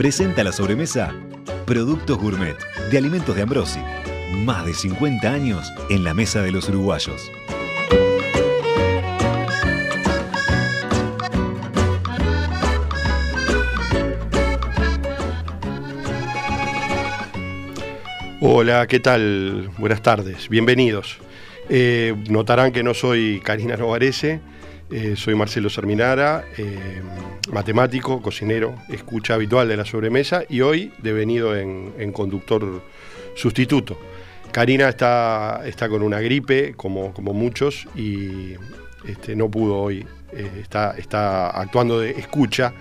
Presenta la sobremesa Productos Gourmet de Alimentos de Ambrosi. Más de 50 años en la mesa de los uruguayos. Hola, ¿qué tal? Buenas tardes, bienvenidos. Eh, notarán que no soy Karina Novarese, eh, soy Marcelo Serminara, eh, matemático, cocinero, escucha habitual de la sobremesa y hoy devenido en, en conductor sustituto. Karina está, está con una gripe, como, como muchos, y este, no pudo hoy, está, está actuando de escucha,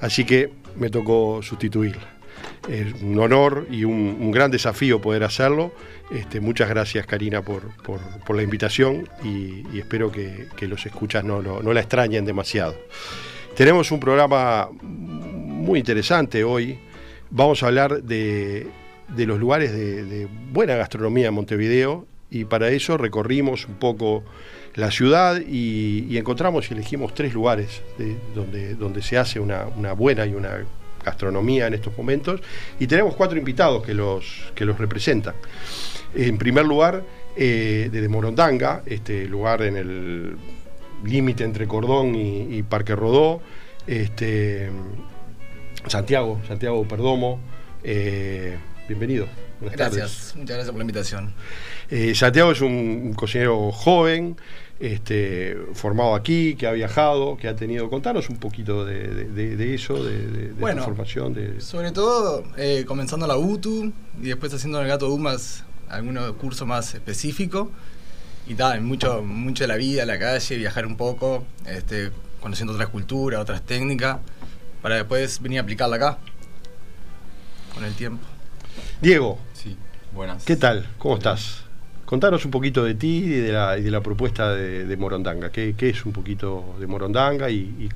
así que me tocó sustituirla. Es un honor y un, un gran desafío poder hacerlo. Este, muchas gracias Karina por, por, por la invitación y, espero que, que, los escuchas no, no, la extrañen demasiado. Tenemos un programa muy interesante hoy. Vamos a hablar de, de los lugares de, buena gastronomía en Montevideo y para eso recorrimos un poco la ciudad y, y encontramos y elegimos tres lugares donde, donde se hace una, una buena y una gastronomía en estos momentos y tenemos cuatro invitados que los, que los representan. En primer lugar, eh, desde Morondanga, este lugar en el límite entre Cordón y, y, Parque Rodó, este, Santiago, Santiago Perdomo, eh, bienvenido. Buenas gracias, tardes. muchas gracias por la invitación. Eh, Santiago es un, un cocinero joven, este, formado aquí, que ha viajado, que ha tenido. Contanos un poquito de, de, de eso, de, bueno, tu formación. Sobre todo eh, comenzando la UTU y después haciendo en el Gato UMAS algún curso más específico. Y tal, mucho, mucho de la vida, la calle, viajar un poco, este, conociendo otras culturas, otras técnicas, para después venir a aplicarla acá, con el tiempo. Diego. Sí, buenas. ¿Qué tal? ¿Cómo estás? Contanos un poquito de ti y de la, propuesta de, Morondanga. ¿Qué, ¿Qué, es un poquito de Morondanga? Y,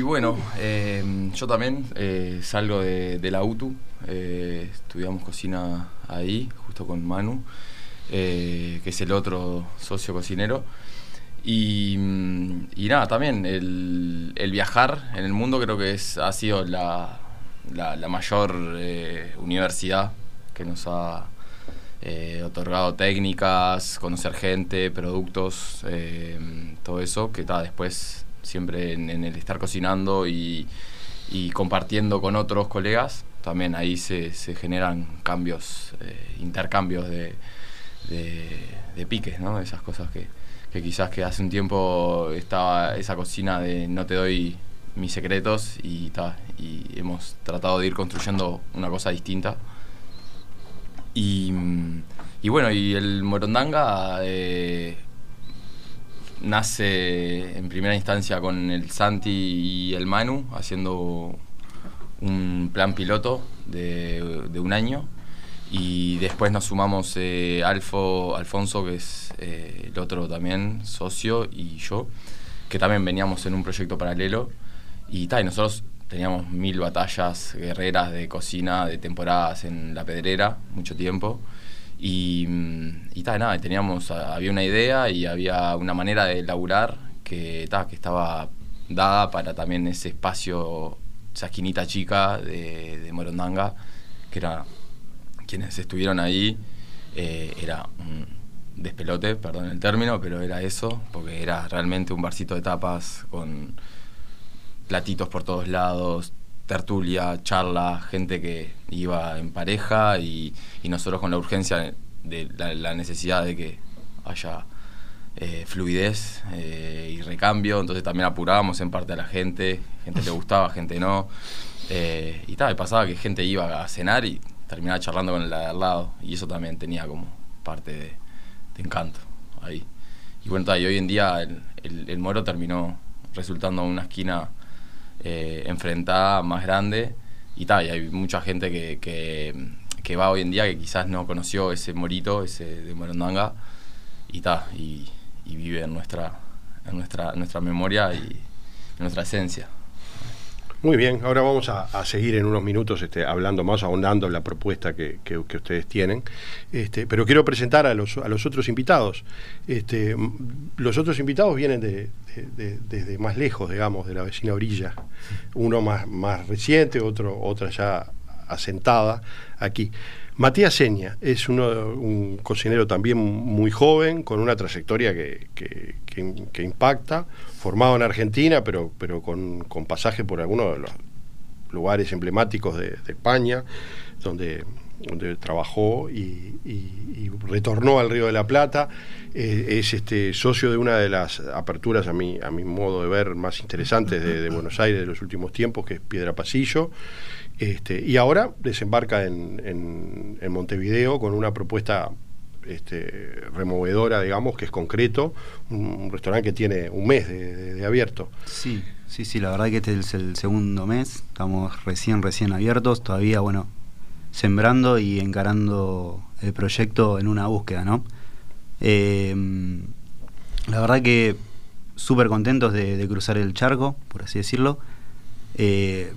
bueno, eh, yo también eh, salgo de, de, la UTU, eh, estudiamos cocina ahí, justo con Manu, que es el otro socio cocinero. Y, y nada, también el, el, viajar en el mundo creo que es, ha sido la, la, la mayor universidad que nos ha eh, otorgado técnicas, conocer gente, productos, eh, todo eso, que está después siempre en, el estar cocinando y, compartiendo con otros colegas, también ahí se, se generan cambios, eh, intercambios de, de, de, piques, ¿no? Esas cosas que, que quizás que hace un tiempo estaba esa cocina de no te doy mis secretos y, ta, y hemos tratado de ir construyendo una cosa distinta. Y, bueno, y el Morondanga eh, nace en primera instancia con el Santi y el Manu haciendo un plan piloto de, de un año. Y después nos sumamos eh, Alfo, Alfonso, que es eh, el otro también socio, y yo, que también veníamos en un proyecto paralelo. Y, ta, y nosotros teníamos mil batallas guerreras de cocina, de temporadas en la pedrera, mucho tiempo. Y, y ta, nada, teníamos, había una idea y había una manera de laburar que, ta, que estaba dada para también ese espacio, esa esquinita chica de, de Morondanga, que era quienes estuvieron ahí, eh, era un despelote, perdón el término, pero era eso, porque era realmente un barcito de tapas con platitos por todos lados, tertulia, charla, gente que iba en pareja y, nosotros con la urgencia de la, necesidad de que haya eh, fluidez eh, y recambio, entonces también apurábamos en parte a la gente, gente le gustaba, gente no. Eh, y tal, pasaba que gente iba a cenar y terminaba charlando con la de al lado, y eso también tenía como parte de, de encanto ahí. Y bueno, tal, y hoy en día el, el, el Moro terminó resultando una esquina eh, enfrentada más grande y tal, y hay mucha gente que, que, va hoy en día que quizás no conoció ese morito, ese de Morondanga, y tal, y, vive en nuestra, en nuestra, nuestra memoria y en nuestra esencia. Muy bien, ahora vamos a, seguir en unos minutos este, hablando más, ahondando en la propuesta que, ustedes tienen. Este, pero quiero presentar a los, a los otros invitados. Este, los otros invitados vienen de, desde más lejos, digamos, de la vecina orilla. Uno más, más reciente, otro, otra ya asentada aquí. Matías Seña es uno, un cocinero también muy joven, con una trayectoria que, que, impacta, formado en Argentina, pero, pero con, pasaje por algunos de los lugares emblemáticos de, España, donde, donde trabajó y, retornó al Río de la Plata. Eh, es este socio de una de las aperturas, a mi, a mi modo de ver, más interesantes de, de Buenos Aires de los últimos tiempos, que es Piedra Pasillo. Este, y ahora desembarca en, Montevideo con una propuesta este, removedora, digamos, que es concreto, un, restaurante que tiene un mes de, abierto. Sí, sí, sí, la verdad que este es el segundo mes, estamos recién, recién abiertos, todavía, bueno, sembrando y encarando el proyecto en una búsqueda, ¿no? Em, la verdad que súper contentos de, cruzar el charco, por así decirlo. Eh,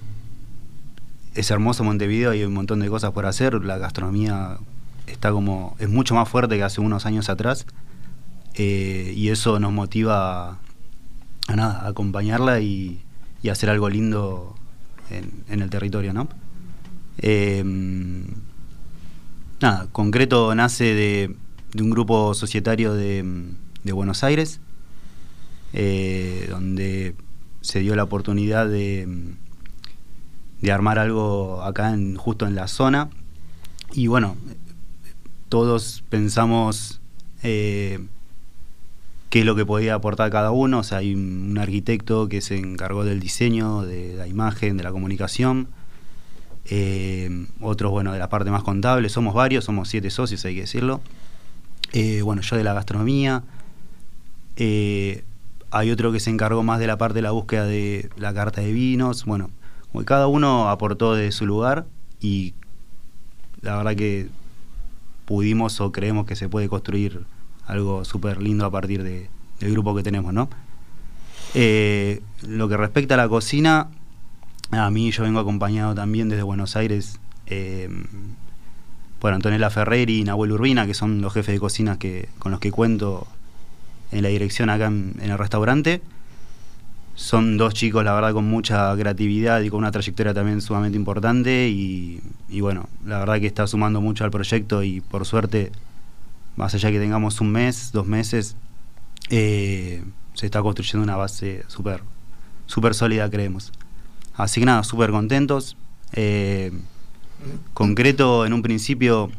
es hermoso Montevideo, hay un montón de cosas por hacer, la gastronomía está como, es mucho más fuerte que hace unos años atrás, eh, y eso nos motiva a, nada, a acompañarla y, hacer algo lindo en, el territorio, ¿no? Em, nada, concreto nace de, un grupo societario de, Buenos Aires, eh, donde se dio la oportunidad de de armar algo acá en, justo en la zona. Y bueno, todos pensamos eh, qué es lo que podía aportar cada uno. O sea, hay un, arquitecto que se encargó del diseño, de la imagen, de la comunicación. Eh, otros, bueno, de la parte más contable. Somos varios, somos siete socios, hay que decirlo. Eh, bueno, yo de la gastronomía. hay otro que se encargó más de la parte de la búsqueda de la carta de vinos. Bueno, cada uno aportó de su lugar y la verdad que pudimos o creemos que se puede construir algo súper lindo a partir de, del grupo que tenemos, ¿no? Eh, lo que respecta a la cocina, a mí yo vengo acompañado también desde Buenos Aires eh, por Antonella Ferreri y Nahuel Urbina, que son los jefes de cocina que, con los que cuento en la dirección acá en el restaurante son dos chicos, la verdad, con mucha creatividad y con una trayectoria también sumamente importante. Y, bueno, la verdad que está sumando mucho al proyecto y por suerte, más allá que tengamos un mes, dos meses, eh, se está construyendo una base súper super sólida, creemos. Así que nada, súper contentos. Eh, concreto, en un principio,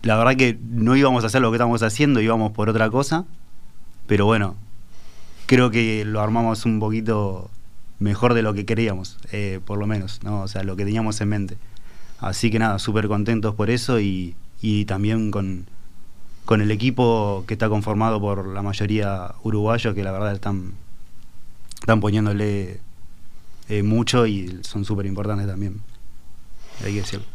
la verdad que no íbamos a hacer lo que estamos haciendo, íbamos por otra cosa. Pero bueno, creo que lo armamos un poquito mejor de lo que queríamos, eh, por lo menos, ¿no? O sea, lo que teníamos en mente. Así que nada, súper contentos por eso y, también con, el equipo que está conformado por la mayoría uruguayos, que la verdad están, están poniéndole eh, mucho y son súper importantes también, hay que decirlo.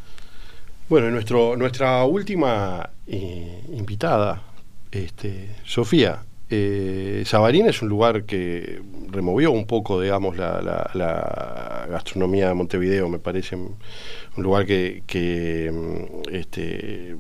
Bueno, nuestro, nuestra última eh, invitada, este, Sofía, eh, Sabarín es un lugar que removió un poco, digamos, la, gastronomía de Montevideo, me parece un lugar que, mm, este,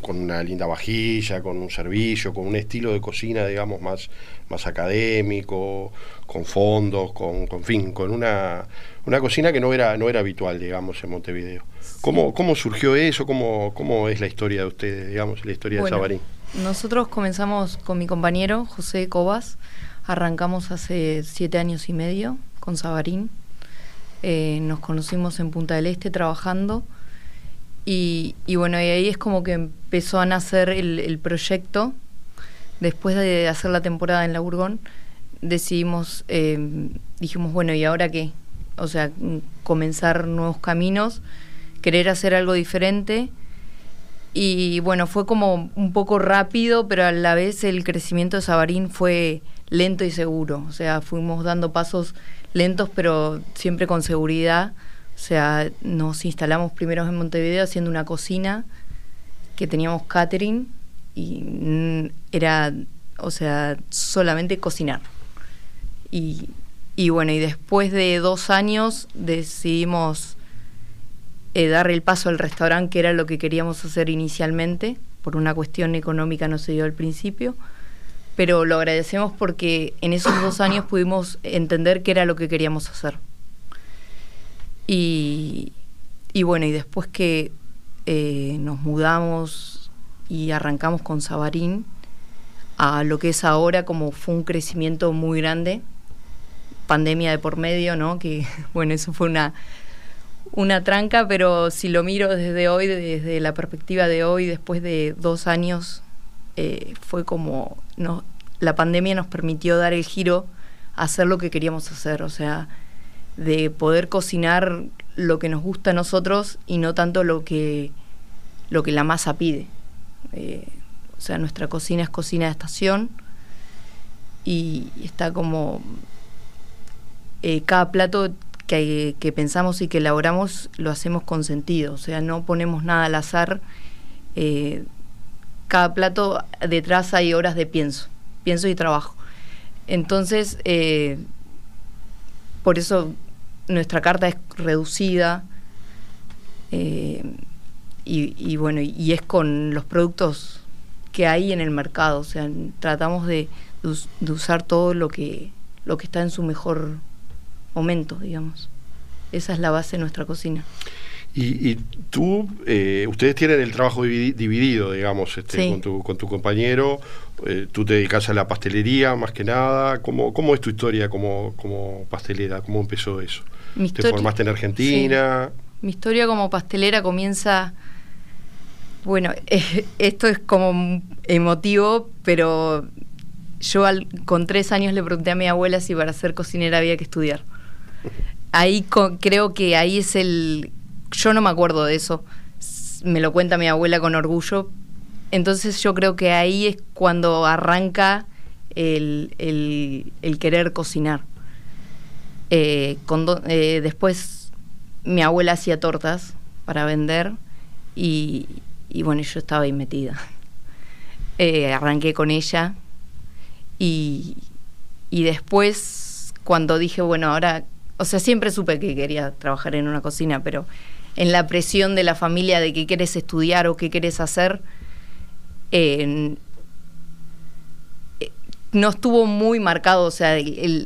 con una linda vajilla, con un servicio, con un estilo de cocina, digamos, más, más académico, con fondos, con, con fin, con una, una cocina que no era, no era habitual, digamos, en Montevideo. ¿Cómo, cómo surgió eso? ¿Cómo, ¿Cómo es la historia de ustedes, digamos, la historia de Sabarín? Nosotros comenzamos con mi compañero José Cobas, arrancamos hace siete años y medio con Sabarín. Eh, nos conocimos en Punta del Este trabajando y, bueno, y ahí es como que empezó a nacer el, proyecto. Después de hacer la temporada en la Burgón, decidimos, eh, dijimos, bueno, ¿y ahora qué? O sea, comenzar nuevos caminos, querer hacer algo diferente y bueno, fue como un poco rápido, pero a la vez el crecimiento de Sabarín fue lento y seguro. O sea, fuimos dando pasos lentos, pero siempre con seguridad, O sea, nos instalamos primero en Montevideo haciendo una cocina que teníamos catering y mm, era, o sea, solamente cocinar. Y, y bueno, y después de dos años decidimos eh, dar el paso al restaurante, que era lo que queríamos hacer inicialmente. Por una cuestión económica no se dio al principio. Pero lo agradecemos porque en esos dos años pudimos entender qué era lo que queríamos hacer. Y, y bueno, y después que eh, nos mudamos y arrancamos con Sabarín a lo que es ahora, como fue un crecimiento muy grande, pandemia de por medio, ¿no? Que bueno, eso fue una una tranca, pero si lo miro desde hoy, desde la perspectiva de hoy, después de dos años, eh, fue como no, la pandemia nos permitió dar el giro a hacer lo que queríamos hacer, o sea, de poder cocinar lo que nos gusta a nosotros y no tanto lo que, lo que la masa pide. Eh, o sea, nuestra cocina es cocina de estación y está como eh, cada plato que, pensamos y que elaboramos lo hacemos con sentido, o sea, no ponemos nada al azar. Eh, cada plato detrás hay horas de pienso, pienso y trabajo. Entonces, eh, por eso nuestra carta es reducida eh, y, bueno, y es con los productos que hay en el mercado, o sea, tratamos de, de usar todo lo que, lo que está en su mejor momentos, digamos. Esa es la base de nuestra cocina. Y, tú, eh, ustedes tienen el trabajo dividido, digamos, este, con, tu, con tu compañero. Eh, tú te dedicas a la pastelería más que nada. ¿Cómo, cómo es tu historia como, como pastelera? ¿Cómo empezó eso? ¿Te formaste en Argentina? Mi historia como pastelera comienza. Bueno, esto es como emotivo, pero yo con tres años le pregunté a mi abuela si para ser cocinera había que estudiar ahí creo que ahí es el... Yo no me acuerdo de eso, me lo cuenta mi abuela con orgullo, entonces yo creo que ahí es cuando arranca el, querer cocinar. Eh, eh, después mi abuela hacía tortas para vender y, bueno, yo estaba ahí metida. Eh, arranqué con ella y, y después cuando dije, bueno, ahora o sea, siempre supe que quería trabajar en una cocina, pero en la presión de la familia de qué quieres estudiar o qué quieres hacer, eh, no estuvo muy marcado, o sea,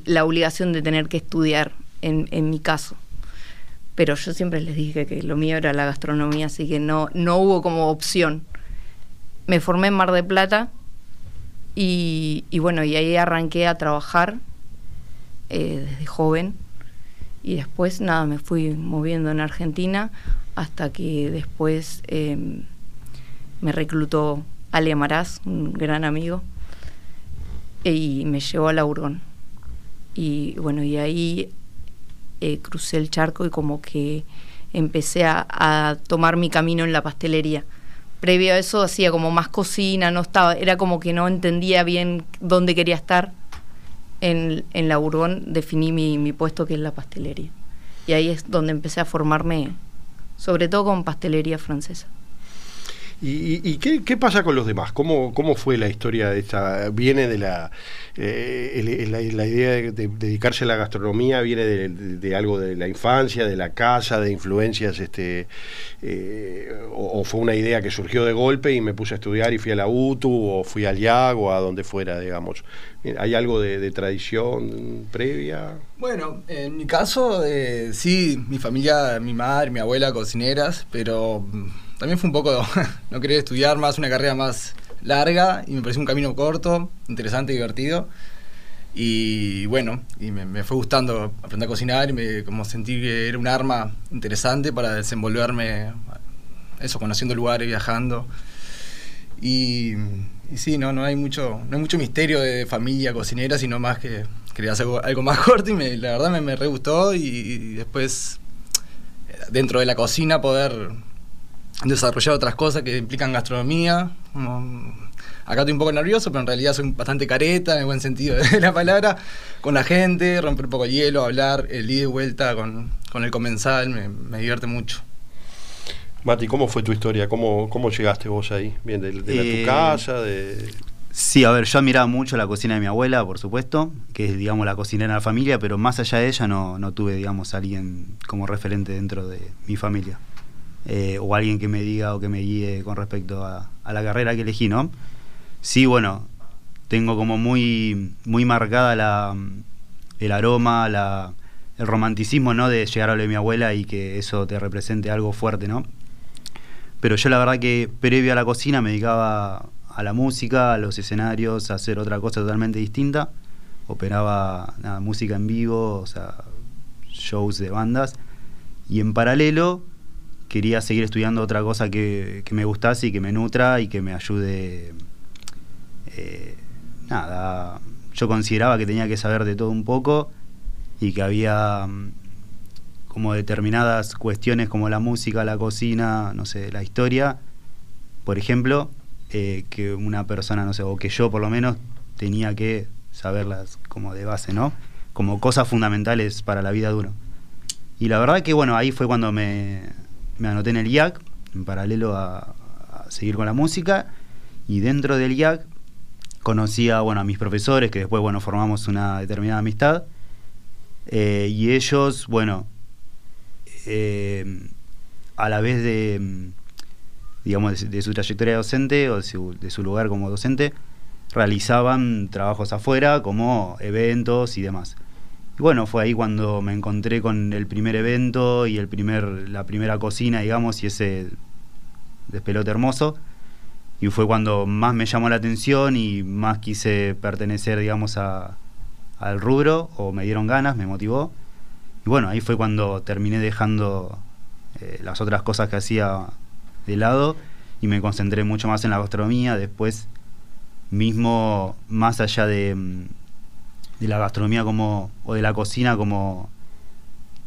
la obligación de tener que estudiar en, mi caso. Pero yo siempre les dije que lo mío era la gastronomía, así que no, no hubo como opción. Me formé en Mar de Plata y, bueno, y ahí arranqué a trabajar eh, desde joven y después nada, me fui moviendo en Argentina hasta que después em, me reclutó Ale Amaraz, un gran amigo, y me llevó a la Urgón. Y bueno, y ahí eh, crucé el charco y como que empecé a, a, tomar mi camino en la pastelería. Previo a eso hacía como más cocina, no estaba, era como que no entendía bien dónde quería estar en, en la Urbón definí mi, mi puesto que es la pastelería. Y ahí es donde empecé a formarme, sobre todo con pastelería francesa. ¿Y, qué, pasa con los demás? ¿Cómo, cómo fue la historia de esta? ¿Viene de la, eh, la, idea de, dedicarse a la gastronomía? ¿Viene de, algo de la infancia, de la casa, de influencias? este eh, o, fue una idea que surgió de golpe y me puse a estudiar y fui a la UTU o fui al IAG a donde fuera, digamos? ¿Hay algo de, tradición previa? Bueno, en mi caso, eh, sí, mi familia, mi madre, mi abuela cocineras, pero también fue un poco, no quería estudiar más, una carrera más larga y me pareció un camino corto, interesante, divertido. Y bueno, y me, fue gustando aprender a cocinar y me como sentí que era un arma interesante para desenvolverme, eso, conociendo lugares, viajando. Y, sí, no, no hay mucho, no hay mucho misterio de familia cocinera, sino más que quería hacer algo, más corto y me, la verdad me, me re gustó y, y después dentro de la cocina poder desarrollar otras cosas que implican gastronomía, acá estoy un poco nervioso, pero en realidad soy bastante careta, en el buen sentido de la palabra, con la gente, romper un poco el hielo, hablar, el ida y vuelta con, con el comensal, me, me divierte mucho. Mati, ¿cómo fue tu historia? ¿Cómo, cómo llegaste vos ahí? Bien, de, de la- Eh, tu casa, de... Sí, a ver, yo admiraba mucho la cocina de mi abuela, por supuesto, que es, digamos, la cocinera de la familia, pero más allá de ella no, no tuve, digamos, alguien como referente dentro de mi familia. Eh, o alguien que me diga o que me guíe con respecto a, a la carrera que elegí, ¿no? Sí, bueno, tengo como muy, muy marcada la, el aroma, la, el romanticismo, ¿no? De llegar a lo de mi abuela y que eso te represente algo fuerte, ¿no? Pero yo la verdad que previo a la cocina me dedicaba a la música, a los escenarios, a hacer otra cosa totalmente distinta. Operaba nada, música en vivo, o sea, shows de bandas. Y en paralelo quería seguir estudiando otra cosa que, me gustase y que me nutra y que me ayude. eh, nada, yo consideraba que tenía que saber de todo un poco y que había mm, como determinadas cuestiones como la música, la cocina, no sé, la historia, por ejemplo, eh, que una persona, no sé, o que yo por lo menos tenía que saberlas como de base, ¿no? Como cosas fundamentales para la vida de uno. Y la verdad que, bueno, ahí fue cuando me, me anoté en el IAC, en paralelo a, seguir con la música, y dentro del IAC conocí a, bueno, a mis profesores, que después, bueno, formamos una determinada amistad, eh, y ellos, bueno, eh, a la vez de, digamos, de, de su trayectoria docente o de su, de su lugar como docente, realizaban trabajos afuera como eventos y demás. Y bueno, fue ahí cuando me encontré con el primer evento y el primer, la primera cocina, digamos, y ese despelote hermoso. Y fue cuando más me llamó la atención y más quise pertenecer, digamos, a, al rubro, o me dieron ganas, me motivó. Y bueno, ahí fue cuando terminé dejando eh, las otras cosas que hacía de lado y me concentré mucho más en la gastronomía. Después, mismo más allá de, mm, de la gastronomía como o de la cocina como,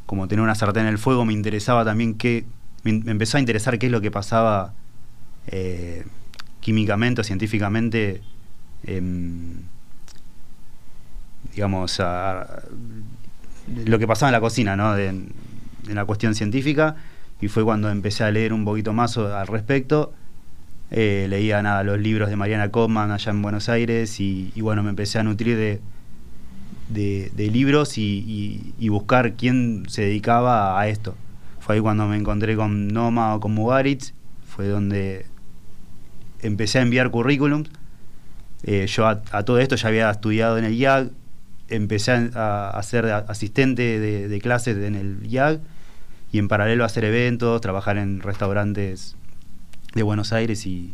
como tener una sartén en el fuego, me interesaba también qué, me, empezó a interesar qué es lo que pasaba eh, químicamente o científicamente, em, digamos, a- lo que pasaba en la cocina, ¿no? De- en la cuestión científica, y fue cuando empecé a leer un poquito más al respecto. Eh, leía nada, los libros de Mariana Kopman allá en Buenos Aires y, y bueno, me empecé a nutrir de, de, libros y, buscar quién se dedicaba a esto. Fue ahí cuando me encontré con Noma o con Mugaritz, fue donde empecé a enviar currículums. Eh, yo a, todo esto ya había estudiado en el IAG, empecé a, ser asistente de, clases en el IAG y en paralelo a hacer eventos, trabajar en restaurantes de Buenos Aires y,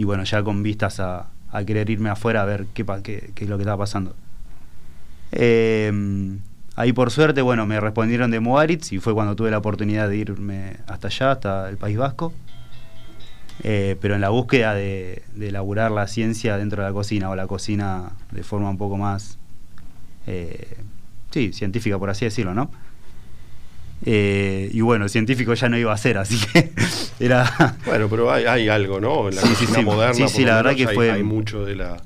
bueno, ya con vistas a, querer irme afuera a ver qué, qué, qué es lo que estaba pasando. Eh, ahí por suerte, bueno, me respondieron de Mugaritz y fue cuando tuve la oportunidad de irme hasta allá, hasta el País Vasco. Eh, pero en la búsqueda de, de elaborar la ciencia dentro de la cocina o la cocina de forma un poco más, eh, sí, científica por así decirlo, ¿no? Eh, y bueno, científico ya no iba a ser, así que era... Bueno, pero hay, hay algo, ¿no? En la Sí, sí, cocina sí. moderna, Sí, sí, la verdad que hay, fue- hay mucho de la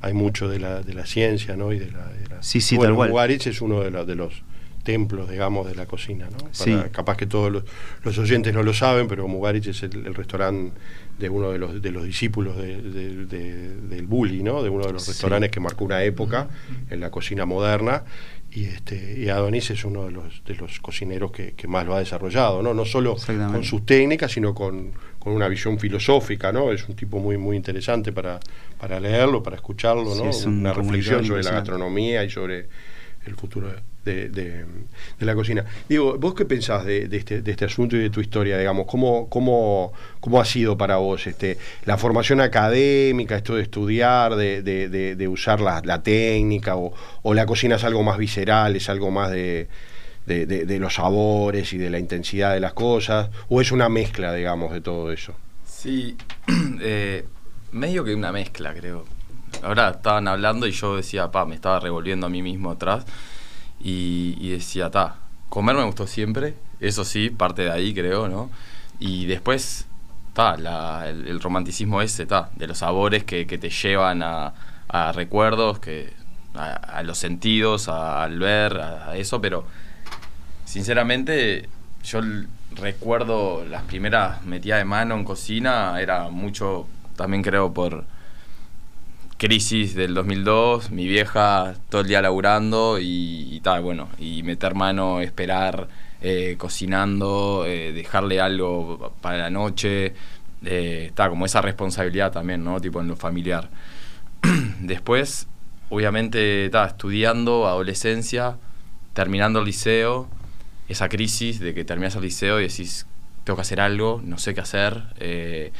hay mucho de la, de la ciencia, ¿no? Y de la, de la- Sí, sí, bueno, tal cual. Es uno de, los de los templos, digamos, de la cocina, ¿no? Para- Sí. Capaz que todos los, los oyentes no lo saben, pero Mugaritz es el, el restaurante de uno de los, de los discípulos de- de- de- del Bulli, ¿no? De uno de los Sí. restaurantes que marcó una época en la cocina moderna. Y, este, y Adonis es uno de los, de los cocineros que, que más lo ha desarrollado, ¿no? No solo con sus técnicas, sino con, con una visión filosófica, ¿no? Es un tipo muy muy interesante para, para leerlo, para escucharlo, Sí, ¿no? es un una reflexión sobre la gastronomía y sobre el futuro de, de- de la cocina. Digo, ¿vos qué pensás de, de este, de este asunto y de tu historia, digamos? ¿Cómo, cómo, cómo ha sido para vos este, la formación académica, esto de estudiar, de, de- de- de usar la, la técnica, o, o la cocina es algo más visceral, es algo más de, de- los sabores y de la intensidad de las cosas, o es una mezcla, digamos, de todo eso? Sí, eh, medio que una mezcla, creo. Ahora estaban hablando y yo decía, pa, me estaba revolviendo a mí mismo atrás y, y decía, ta, comer me gustó siempre, eso sí, parte de ahí creo, ¿no? Y después el, romanticismo ese, de los sabores que, te llevan a, recuerdos, que a, los sentidos, al ver, a, eso, pero sinceramente yo recuerdo las primeras metidas de mano en cocina, era mucho, también creo por crisis del 2002, mi vieja todo el día laburando y, tal, bueno, y meter mano, esperar, eh, cocinando, eh, dejarle algo para la noche, está eh, como esa responsabilidad también, ¿no? Tipo en lo familiar. Después, obviamente, estaba estudiando, adolescencia, terminando el liceo, esa crisis de que terminas el liceo y decís, tengo que hacer algo, no sé qué hacer. Eh,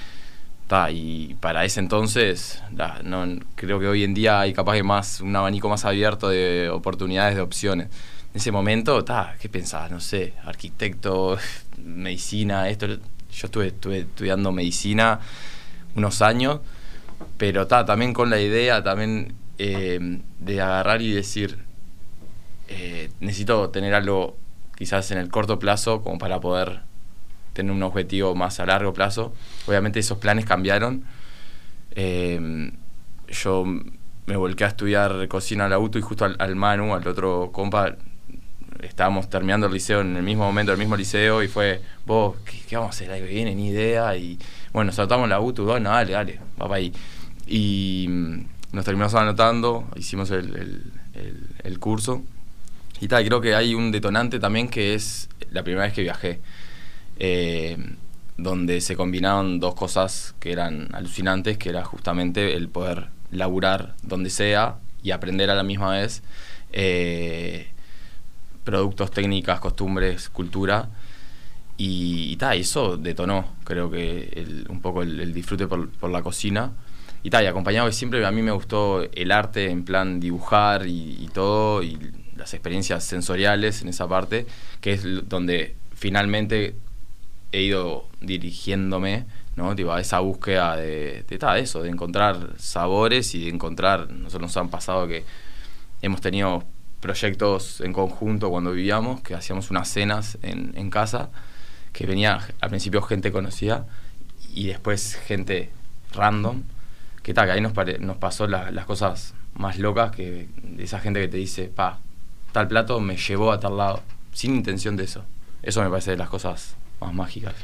y para ese entonces, no, creo que hoy en día hay capaz que más un abanico más abierto de oportunidades, de opciones. En ese momento, ta, ¿qué pensabas? No sé, arquitecto, medicina, esto. Yo estuve, estuve estudiando medicina unos años, pero ta, también con la idea también eh, de agarrar y decir, eh, necesito tener algo quizás en el corto plazo como para poder tener un objetivo más a largo plazo. Obviamente esos planes cambiaron. Eh, yo me volqué a estudiar cocina al auto y justo al, Manu, al otro compa, estábamos terminando el liceo en el mismo momento, el mismo liceo, y fue, vos, ¿qué, vamos a hacer ahí viene? Ni idea. Y bueno, saltamos la UTU, bueno, dale, dale, va para ahí. Y mm, nos terminamos anotando, hicimos el, el curso. Y tal, creo que hay un detonante también que es la primera vez que viajé, eh, donde se combinaron dos cosas que eran alucinantes, que era justamente el poder laburar donde sea y aprender a la misma vez eh, productos, técnicas, costumbres, cultura. Y, tal, eso detonó, creo que un poco el, disfrute por, la cocina. Y tal, y acompañado que siempre a mí me gustó el arte en plan dibujar y, y todo, y las experiencias sensoriales en esa parte, que es donde finalmente he ido dirigiéndome, ¿no? a esa búsqueda de, de, eso, de encontrar sabores y de encontrar, nosotros nos han pasado que hemos tenido proyectos en conjunto cuando vivíamos, que hacíamos unas cenas en, casa, que venía al principio gente conocida y después gente random, que tal, que ahí nos, nos pasó las cosas más locas que de esa gente que te dice, pa, tal plato me llevó a tal lado, sin intención de eso. Eso me parece de las cosas más mágicas.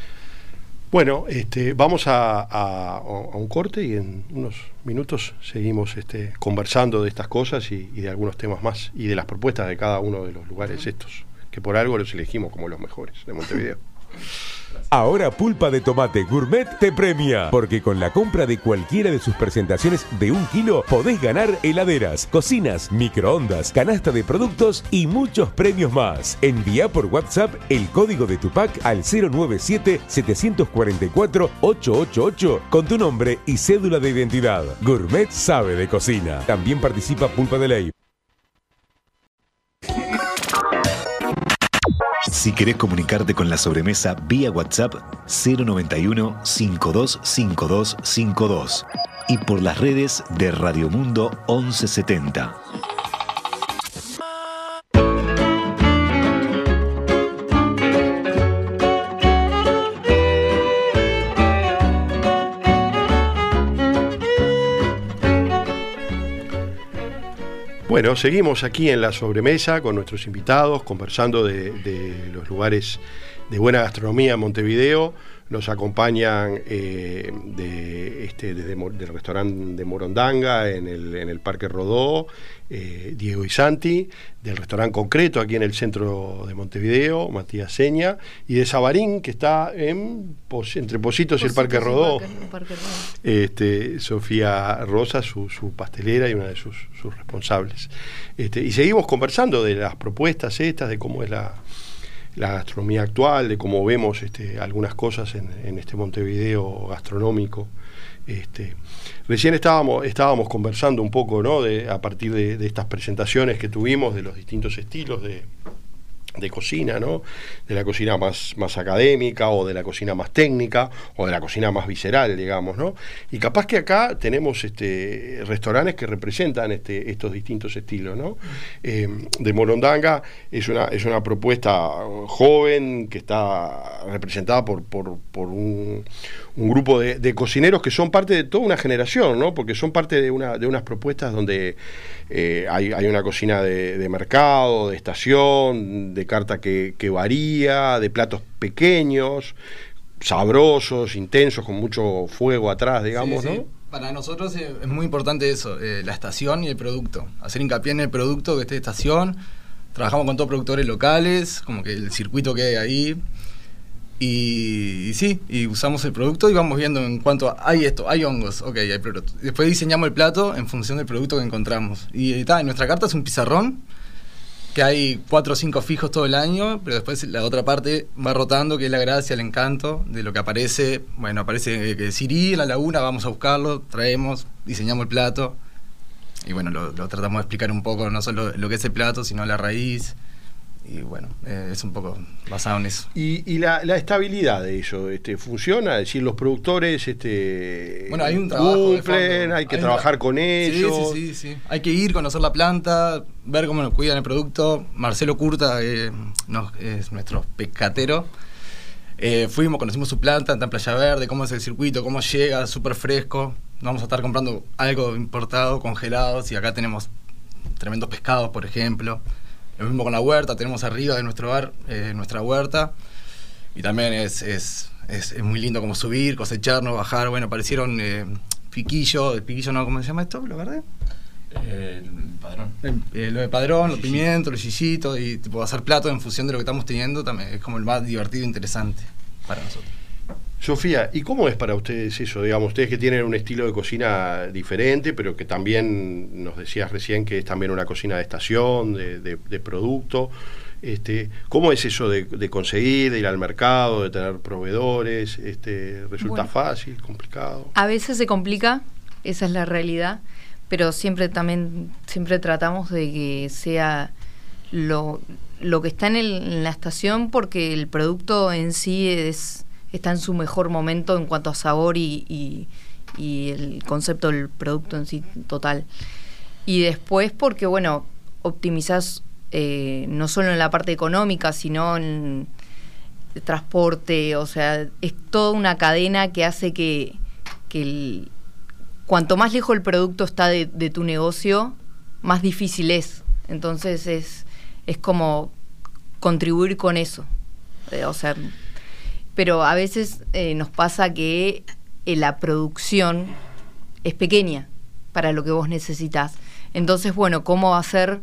Bueno, este, vamos a, un corte y en unos minutos seguimos este, conversando de estas cosas y, y, de algunos temas más y de las propuestas de cada uno de los lugares estos, que por algo los elegimos como los mejores de Montevideo. Ahora Pulpa de Tomate Gourmet te premia, porque con la compra de cualquiera de sus presentaciones de un kilo podés ganar heladeras, cocinas, microondas, canasta de productos y muchos premios más. Envía por WhatsApp el código de tu pack al 097-744-888 con tu nombre y cédula de identidad. Gourmet sabe de cocina. También participa Pulpa de Ley. Si querés comunicarte con la sobremesa vía WhatsApp 091 525252 y por las redes de Radio Mundo 1170. Bueno, seguimos aquí en la sobremesa con nuestros invitados, conversando de, los lugares de buena gastronomía en Montevideo. Nos acompañan eh, de, este, del restaurante de Morondanga en el, en el Parque Rodó, eh, Diego Isanti, del restaurante concreto aquí en el centro de Montevideo, Matías Seña, y de Sabarín, que está en, entre Positos, y el Parque Rodó, Este, Sofía Rosa, su, pastelera y una de sus, responsables. Este, y seguimos conversando de las propuestas estas, de cómo es la, gastronomía actual, de cómo vemos este, algunas cosas en, en este Montevideo gastronómico. Este, recién estábamos, estábamos conversando un poco, ¿no? De, a partir de, estas presentaciones que tuvimos de los distintos estilos de, de cocina, ¿no? De la cocina más, más académica o de la cocina más técnica o de la cocina más visceral, digamos, ¿no? Y capaz que acá tenemos este, restaurantes que representan este, estos distintos estilos, ¿no? Eh, de Morondanga es una, es una propuesta joven que está representada por, por, por un, un grupo de, cocineros que son parte de toda una generación, ¿no? Porque son parte de, una, de unas propuestas donde eh, hay, una cocina de, mercado, de estación, de carta que, varía, de platos pequeños, sabrosos, intensos, con mucho fuego atrás, digamos, ¿no? Para nosotros es muy importante eso, eh, la estación y el producto. Hacer hincapié en el producto que esté de estación. Trabajamos con todos productores locales, como que el circuito que hay ahí y, sí, y usamos el producto y vamos viendo en cuanto hay esto, hay hongos, ok, hay producto. Después diseñamos el plato en función del producto que encontramos. Y está, en nuestra carta es un pizarrón, que hay cuatro o cinco fijos todo el año, pero después la otra parte va rotando, que es la gracia, el encanto de lo que aparece. Bueno, aparece que Siri la laguna, vamos a buscarlo, traemos, diseñamos el plato. Y bueno, lo tratamos de explicar un poco, no solo lo que es el plato, sino la raíz y bueno, eh, es un poco basado en eso. ¿Y, la, estabilidad de ello? Este, ¿Funciona? Es decir, los productores este, bueno, hay un trabajo hay que trabajar con ellos. Sí, sí, sí, Hay que ir, conocer la planta, ver cómo nos cuidan el producto. Marcelo Curta eh, es nuestro pescatero. Eh, fuimos, conocimos su planta en Playa Verde, cómo es el circuito, cómo llega, súper fresco. Vamos a estar comprando algo importado, congelado, y acá tenemos tremendos pescados, por ejemplo. Lo mismo con la huerta, tenemos arriba de nuestro bar eh, nuestra huerta. Y también es, es, es, muy lindo como subir, cosecharnos, bajar. Bueno, aparecieron eh, piquillo, el piquillo no, ¿cómo se llama esto? ¿Lo verde? El padrón. Eh, lo de padrón, los pimientos, los chillitos y tipo hacer platos en función de lo que estamos teniendo también es como el más divertido e interesante para nosotros. Sofía, ¿y cómo es para ustedes eso? Digamos, ustedes que tienen un estilo de cocina diferente, pero que también nos decías recién que es también una cocina de estación, de, producto. Este, ¿Cómo es eso de, conseguir, de ir al mercado, de tener proveedores? Este, ¿Resulta fácil, complicado? A veces se complica, esa es la realidad, pero siempre también siempre tratamos de que sea lo, lo que está en, en la estación porque el producto en sí es está en su mejor momento en cuanto a sabor y, el concepto del producto en sí total. Y después porque, bueno, optimizás eh, no solo en la parte económica, sino en el transporte, o sea, es toda una cadena que hace que, cuanto más lejos el producto está de, tu negocio, más difícil es. Entonces es, es como contribuir con eso. Eh, o sea, pero a veces eh, nos pasa que eh, la producción es pequeña para lo que vos necesitas. Entonces, bueno, ¿cómo hacer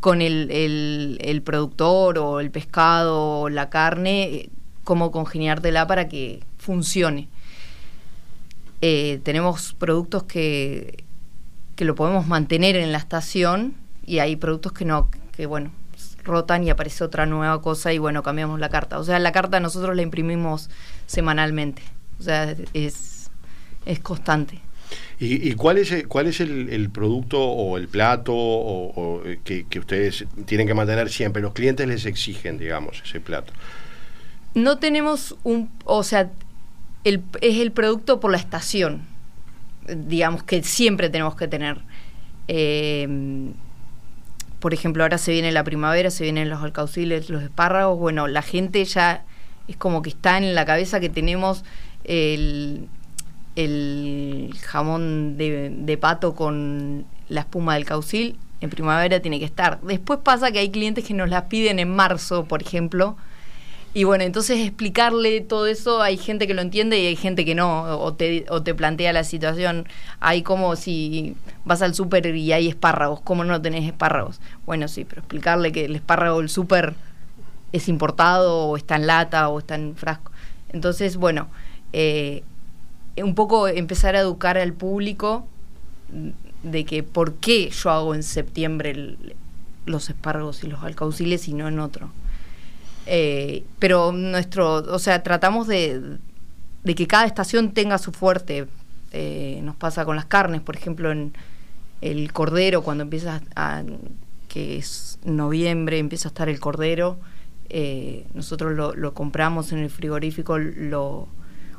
con el, el, productor o el pescado o la carne? ¿Cómo congeniártela para que funcione? Eh, tenemos productos que, que lo podemos mantener en la estación y hay productos que no, que bueno, rotan y aparece otra nueva cosa y bueno, cambiamos la carta. O sea, la carta nosotros la imprimimos semanalmente. O sea, es, es constante. ¿Y, cuál es, el, cuál es el, producto o el plato o, que, ustedes tienen que mantener siempre? Los clientes les exigen, digamos, ese plato. No tenemos un, o sea, el, es el producto por la estación, digamos, que siempre tenemos que tener. Eh, por ejemplo, ahora se viene la primavera, se vienen los alcauciles, los espárragos, bueno, la gente ya es como que está en la cabeza que tenemos el, jamón de, pato con la espuma del caucil, en primavera tiene que estar. Después pasa que hay clientes que nos las piden en marzo, por ejemplo, y bueno, entonces explicarle todo eso, hay gente que lo entiende y hay gente que no, o te, o te plantea la situación. Hay como si vas al súper y hay espárragos, ¿cómo no tenés espárragos? Bueno, sí, pero explicarle que el espárrago del súper es importado o está en lata o está en frasco. Entonces, bueno, eh, un poco empezar a educar al público de que por qué yo hago en septiembre los espárragos y los alcauciles y no en otro. Eh, pero nuestro, o sea, tratamos de, que cada estación tenga su fuerte. Eh, nos pasa con las carnes, por ejemplo, en el cordero, cuando empiezas a que es noviembre, empieza a estar el cordero. Eh, nosotros lo, lo, compramos en el frigorífico, lo,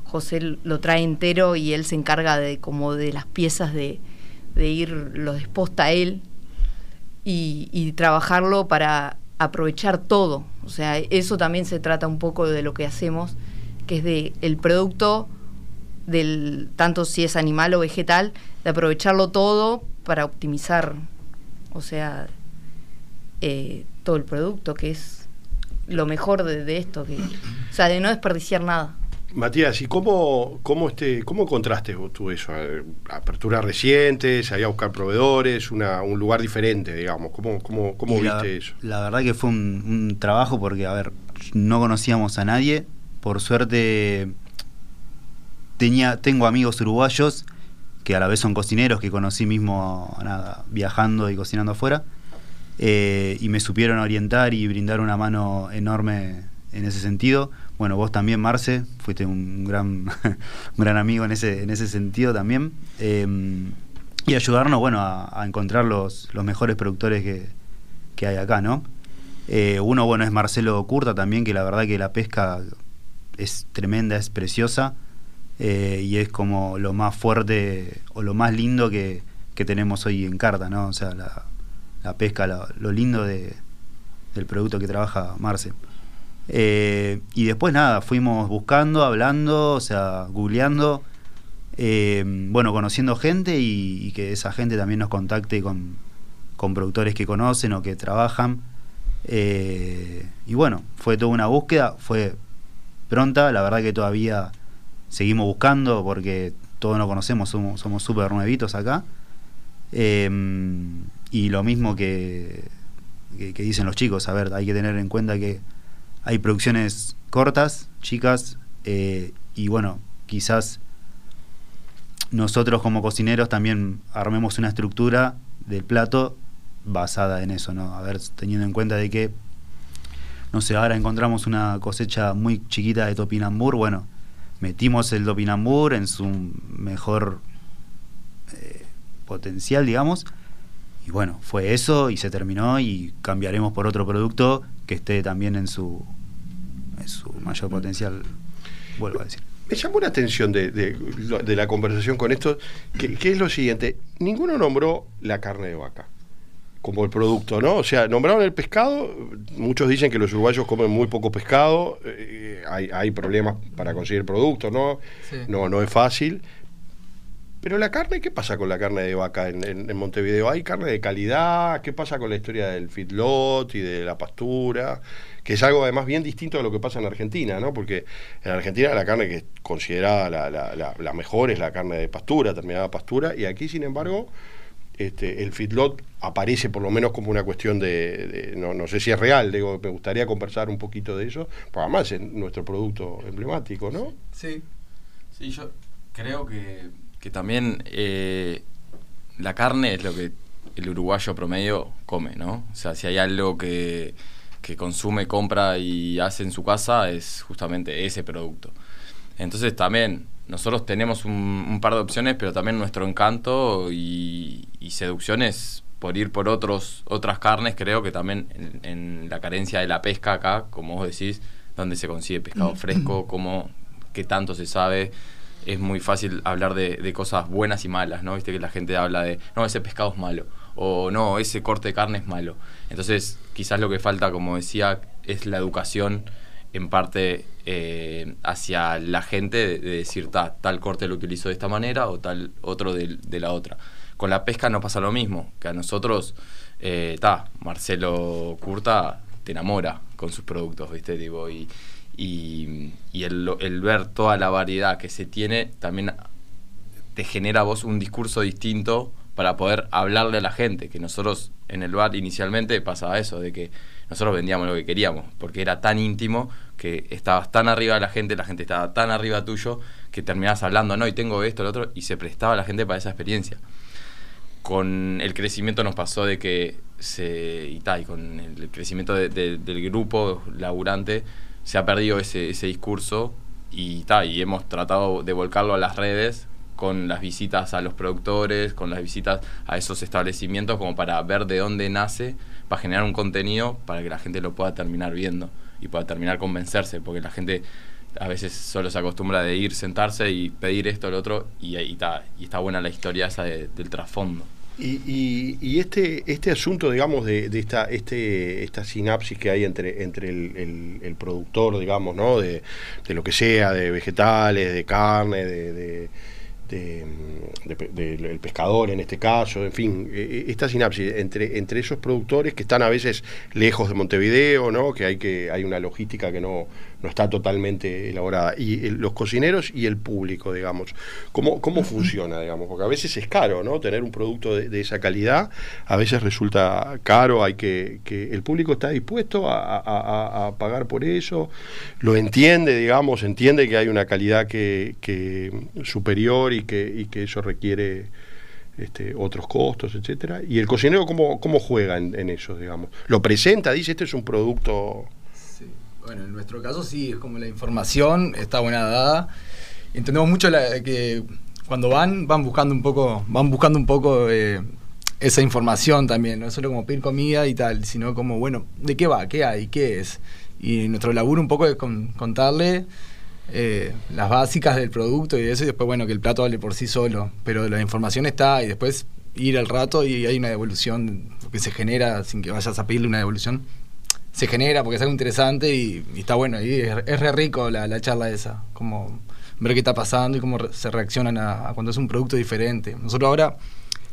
José lo trae entero y él se encarga de como de las piezas de, de ir, lo desposta él y, y trabajarlo para aprovechar todo. O sea, eso también se trata un poco de lo que hacemos, que es de el producto del tanto si es animal o vegetal, de aprovecharlo todo para optimizar, o sea, eh, todo el producto, que es lo mejor de, de, esto, que, o sea, de no desperdiciar nada. Matías, ¿y cómo, cómo, este, cómo encontraste tú eso? ¿Aperturas recientes? ¿Había buscar proveedores? Una, ¿Un lugar diferente, digamos? ¿Cómo, cómo, cómo viste la, eso? La verdad que fue un, un, trabajo porque, a ver, no conocíamos a nadie. Por suerte, tenía, tengo amigos uruguayos que a la vez son cocineros, que conocí mismo nada, viajando y cocinando afuera. Eh, y me supieron orientar y brindar una mano enorme en ese sentido. Bueno, vos también, Marce, fuiste un gran, un gran amigo en ese, en ese sentido también. Eh, y ayudarnos, bueno, a, encontrar los, los mejores productores que, que hay acá, ¿no? Eh, uno, bueno, es Marcelo Curta también, que la verdad que la pesca es tremenda, es preciosa. Eh, y es como lo más fuerte o lo más lindo que, que tenemos hoy en carta, ¿no? O sea, la, la pesca, lo, lo lindo de, del producto que trabaja Marce. Eh, y después nada, fuimos buscando, hablando, o sea, googleando, eh, bueno, conociendo gente y, que esa gente también nos contacte con, con productores que conocen o que trabajan. Eh, y bueno, fue toda una búsqueda, fue pronta, la verdad que todavía seguimos buscando porque todos nos conocemos, somos súper nuevitos acá. Eh, y lo mismo que, que, que, dicen los chicos, a ver, hay que tener en cuenta que hay producciones cortas, chicas, eh, y bueno, quizás nosotros como cocineros también armemos una estructura del plato basada en eso, ¿no? A ver, teniendo en cuenta de que, no sé, ahora encontramos una cosecha muy chiquita de topinambur, bueno, metimos el topinambur en su mejor eh, potencial, digamos, y bueno, fue eso y se terminó y cambiaremos por otro producto que esté también en su, en su mayor potencial, vuelvo a decir. Me llamó la atención de, de, de la conversación con esto, que, que, es lo siguiente, ninguno nombró la carne de vaca como el producto, ¿no? O sea, nombraron el pescado, muchos dicen que los uruguayos comen muy poco pescado, eh, hay, hay, problemas para conseguir productos, ¿no? Sí. No, no es fácil. Pero la carne, ¿qué pasa con la carne de vaca en, Montevideo? ¿Hay carne de calidad? ¿Qué pasa con la historia del feedlot y de la pastura? Que es algo además bien distinto a lo que pasa en Argentina, ¿no? Porque en Argentina la carne que es considerada la, mejor es la carne de pastura, terminada pastura, y aquí, sin embargo, este, el feedlot aparece por lo menos como una cuestión de, no, no, sé si es real, digo, me gustaría conversar un poquito de eso, porque además es nuestro producto emblemático, ¿no? Sí. Sí, yo creo que, que también eh, la carne es lo que el uruguayo promedio come, ¿no? O sea, si hay algo que, que consume, compra y hace en su casa, es justamente ese producto. Entonces también nosotros tenemos un, un, par de opciones, pero también nuestro encanto y, y, seducción es por ir por otros, otras carnes, creo que también en, en, la carencia de la pesca acá, como vos decís, donde se consigue pescado fresco, como qué tanto se sabe, es muy fácil hablar de, de, cosas buenas y malas, ¿no? Viste que la gente habla de, no, ese pescado es malo, o no, ese corte de carne es malo. Entonces, quizás lo que falta, como decía, es la educación en parte eh, hacia la gente de, de decir ta, tal corte lo utilizo de esta manera o tal otro de, de, la otra. Con la pesca no pasa lo mismo, que a nosotros, eh, ta, Marcelo Curta te enamora con sus productos, ¿viste? Digo, y, y, y el, el, ver toda la variedad que se tiene también te genera a vos un discurso distinto para poder hablarle a la gente, que nosotros en el bar inicialmente pasaba eso, de que nosotros vendíamos lo que queríamos, porque era tan íntimo que estabas tan arriba de la gente, la gente estaba tan arriba tuyo, que terminabas hablando, no, y tengo esto, lo otro, y se prestaba a la gente para esa experiencia. Con el crecimiento nos pasó de que se. y tal, y con el crecimiento de, de, del grupo laburante, se ha perdido ese, ese discurso y tal, y hemos tratado de volcarlo a las redes con las visitas a los productores, con las visitas a esos establecimientos, como para ver de dónde nace, para generar un contenido para que la gente lo pueda terminar viendo y pueda terminar convencerse, porque la gente a veces solo se acostumbra de ir, sentarse y pedir esto, lo otro, y, ahí está, y está buena la historia esa del trasfondo. Y, y, este, este asunto, digamos, de, de, esta, este, esta sinapsis que hay entre, entre el, el, productor, digamos, ¿no? De, de, lo que sea, de vegetales, de carne, de, del pescador en este caso, en fin, e, e, esta sinapsis entre, entre esos productores que están a veces lejos de Montevideo, ¿no? que hay que hay una logística que no, no está totalmente elaborada. Y los cocineros y el público, digamos. ¿Cómo, cómo funciona, digamos? Porque a veces es caro, ¿no? Tener un producto de, esa calidad, a veces resulta caro, hay que, que el público está dispuesto a, pagar por eso, lo entiende, digamos, entiende que hay una calidad que, que superior y que, y que eso requiere este, otros costos, etcétera. Y el cocinero cómo, cómo juega en, en, eso, digamos. Lo presenta, dice este es un producto bueno, en nuestro caso sí, es como la información está buena dada. Entendemos mucho que cuando van, van buscando un poco, van buscando un poco eh, esa información también, no solo como pedir comida y tal, sino como, bueno, ¿de qué va? ¿Qué hay? ¿Qué es? Y nuestro laburo un poco es contarle eh, las básicas del producto y eso, y después, bueno, que el plato hable por sí solo. Pero la información está y después ir al rato y hay una devolución que se genera sin que vayas a pedirle una devolución se genera porque es algo interesante y, está bueno. Y es, re rico la, charla esa, como ver qué está pasando y cómo se reaccionan a, cuando es un producto diferente. Nosotros ahora,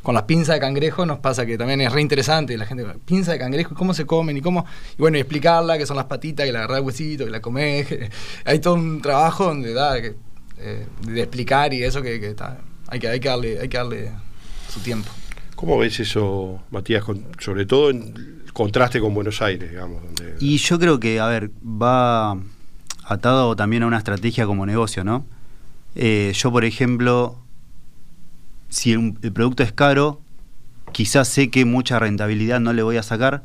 con las pinzas de cangrejo, nos pasa que también es re interesante. La gente, pinza de cangrejo, ¿cómo se comen? Y cómo, y bueno, explicarla, que son las patitas, que la agarra el huesito, que la comés. hay todo un trabajo donde da, eh, de explicar y eso que, está, hay que, hay que darle, hay que darle su tiempo. ¿Cómo ves eso, Matías? sobre todo en contraste con Buenos Aires, digamos. Y yo creo que, a ver, va atado también a una estrategia como negocio, ¿no? Eh, yo, por ejemplo, si el, producto es caro, quizás sé que mucha rentabilidad no le voy a sacar,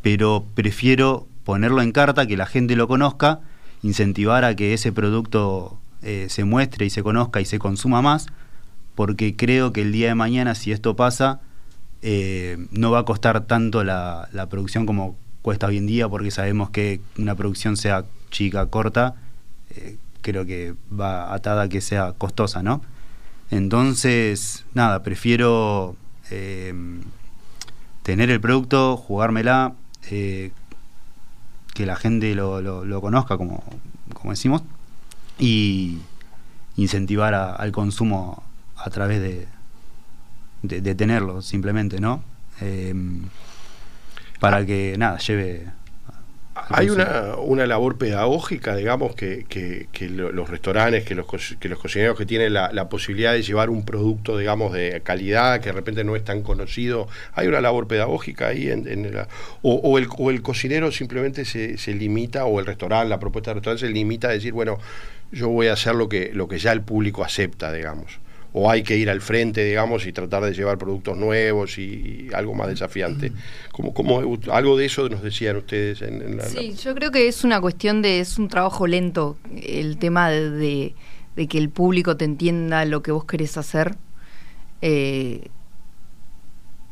pero prefiero ponerlo en carta, que la gente lo conozca, incentivar a que ese producto eh, se muestre y se conozca y se consuma más, porque creo que el día de mañana, si esto pasa, eh, no va a costar tanto la, producción como cuesta hoy en día, porque sabemos que una producción sea chica, corta, eh, creo que va atada a que sea costosa, ¿no? Entonces, nada, prefiero eh, tener el producto, jugármela, que la gente lo, conozca, como, como, decimos, y incentivar al consumo a través de, de, tenerlo simplemente, ¿no? Em, para que, nada, lleve... Hay una, una, labor pedagógica, digamos, que, que, los restaurantes, que los, que los cocineros que tienen la, posibilidad de llevar un producto, digamos, de calidad, que de repente no es tan conocido, hay una labor pedagógica ahí, en, o, el, o el cocinero simplemente se, se limita, o el restaurante, la propuesta del restaurante se limita a decir, bueno, yo voy a hacer lo que, lo que ya el público acepta, digamos o hay que ir al frente, digamos, y tratar de llevar productos nuevos y, algo más desafiante. Como algo de eso nos decían ustedes en, la, Sí, yo creo que es una cuestión de, es un trabajo lento, el tema de, que el público te entienda lo que vos querés hacer. Eh,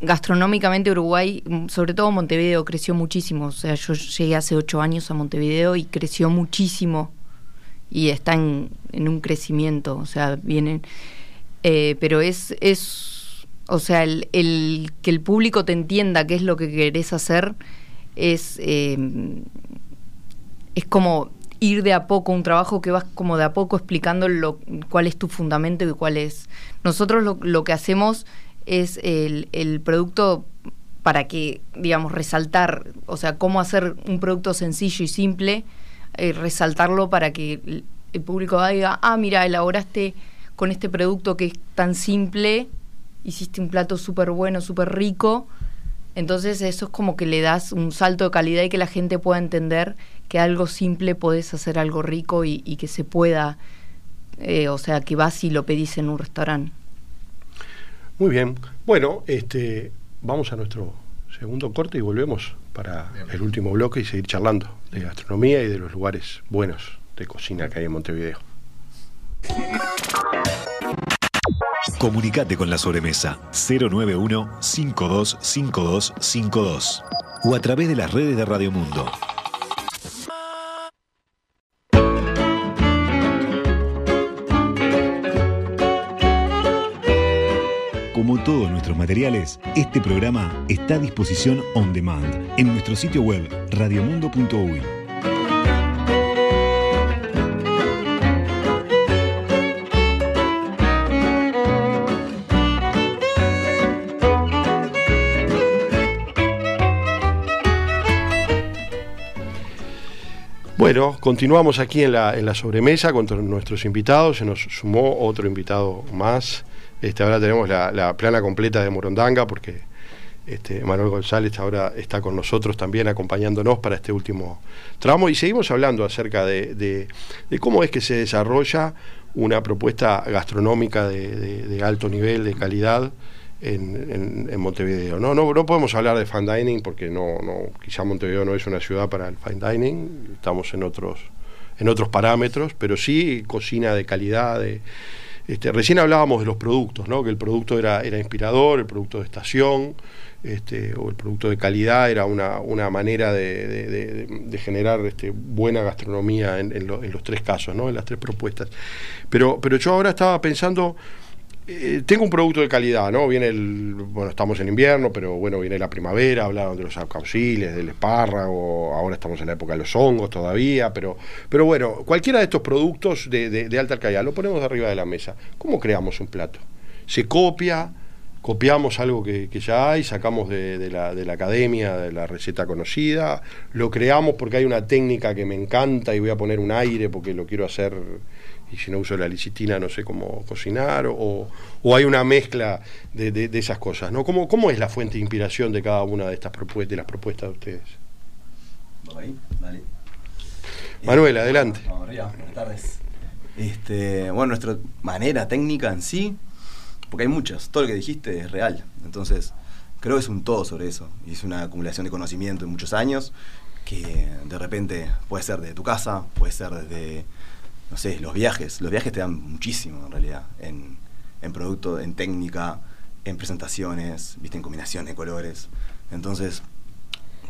gastronómicamente Uruguay, sobre todo Montevideo, creció muchísimo. O sea, yo llegué hace ocho años a Montevideo y creció muchísimo y está en, en un crecimiento. O sea, vienen eh, pero es, es, o sea, el, que el público te entienda qué es lo que querés hacer es, eh, es como ir de a poco, un trabajo que vas como de a poco explicando lo, cuál es tu fundamento y cuál es... Nosotros lo, que hacemos es el, el producto para que, digamos, resaltar, o sea, cómo hacer un producto sencillo y simple, eh, resaltarlo para que el público diga, ah, mira, elaboraste con este producto que es tan simple, hiciste un plato súper bueno, súper rico. Entonces eso es como que le das un salto de calidad y que la gente pueda entender que algo simple podés hacer algo rico y, que se pueda, eh, o sea, que vas y lo pedís en un restaurante. Muy bien. Bueno, este, vamos a nuestro segundo corte y volvemos para el último bloque y seguir charlando de gastronomía y de los lugares buenos de cocina que hay en Montevideo. Comunicate con la sobremesa 091 525252 o a través de las redes de Radio Mundo. Como todos nuestros materiales, este programa está a disposición on demand en nuestro sitio web radiomundo.uy. Bueno, continuamos aquí en la, en la sobremesa con nuestros invitados. Se nos sumó otro invitado más. Este, ahora tenemos la, la plana completa de Morondanga porque este, Manuel González ahora está con nosotros también acompañándonos para este último tramo y seguimos hablando acerca de, cómo es que se desarrolla una propuesta gastronómica de alto nivel, de calidad en, Montevideo. No, no, no podemos hablar de fine dining porque no, no, quizá Montevideo no es una ciudad para el fine dining, estamos en otros, en otros parámetros, pero sí cocina de calidad, de, este, recién hablábamos de los productos, ¿no? que el producto era, era inspirador, el producto de estación, este, o el producto de calidad era una, una manera de, de- generar este, buena gastronomía en, en los tres casos, ¿no? en las tres propuestas. Pero, pero yo ahora estaba pensando, eh, tengo un producto de calidad, ¿no? Viene el, bueno, estamos en invierno, pero bueno, viene la primavera, hablaron de los alcauciles, del espárrago, ahora estamos en la época de los hongos todavía, pero, pero bueno, cualquiera de estos productos de, alta calidad, lo ponemos arriba de la mesa. ¿Cómo creamos un plato? ¿Se copia? copiamos algo que, ya hay, sacamos de la academia, de la receta conocida, lo creamos porque hay una técnica que me encanta y voy a poner un aire porque lo quiero hacer y si no uso la licitina no sé cómo cocinar, o, o hay una mezcla de, de- de esas cosas, ¿no? ¿Cómo, ¿Cómo es la fuente de inspiración de cada una de estas propuestas, de las propuestas de ustedes? Ahí, dale. Manuel, Eh, adelante. Vamos arriba, buenas tardes. Este, bueno, nuestra manera técnica en sí, porque hay muchas, todo lo que dijiste es real. Entonces, creo que es un todo sobre eso. Y es una acumulación de conocimiento en muchos años que de repente puede ser de tu casa, puede ser desde, no sé, los viajes. Los viajes te dan muchísimo en realidad, en, en producto, en técnica, en presentaciones, viste, en combinación de colores. Entonces,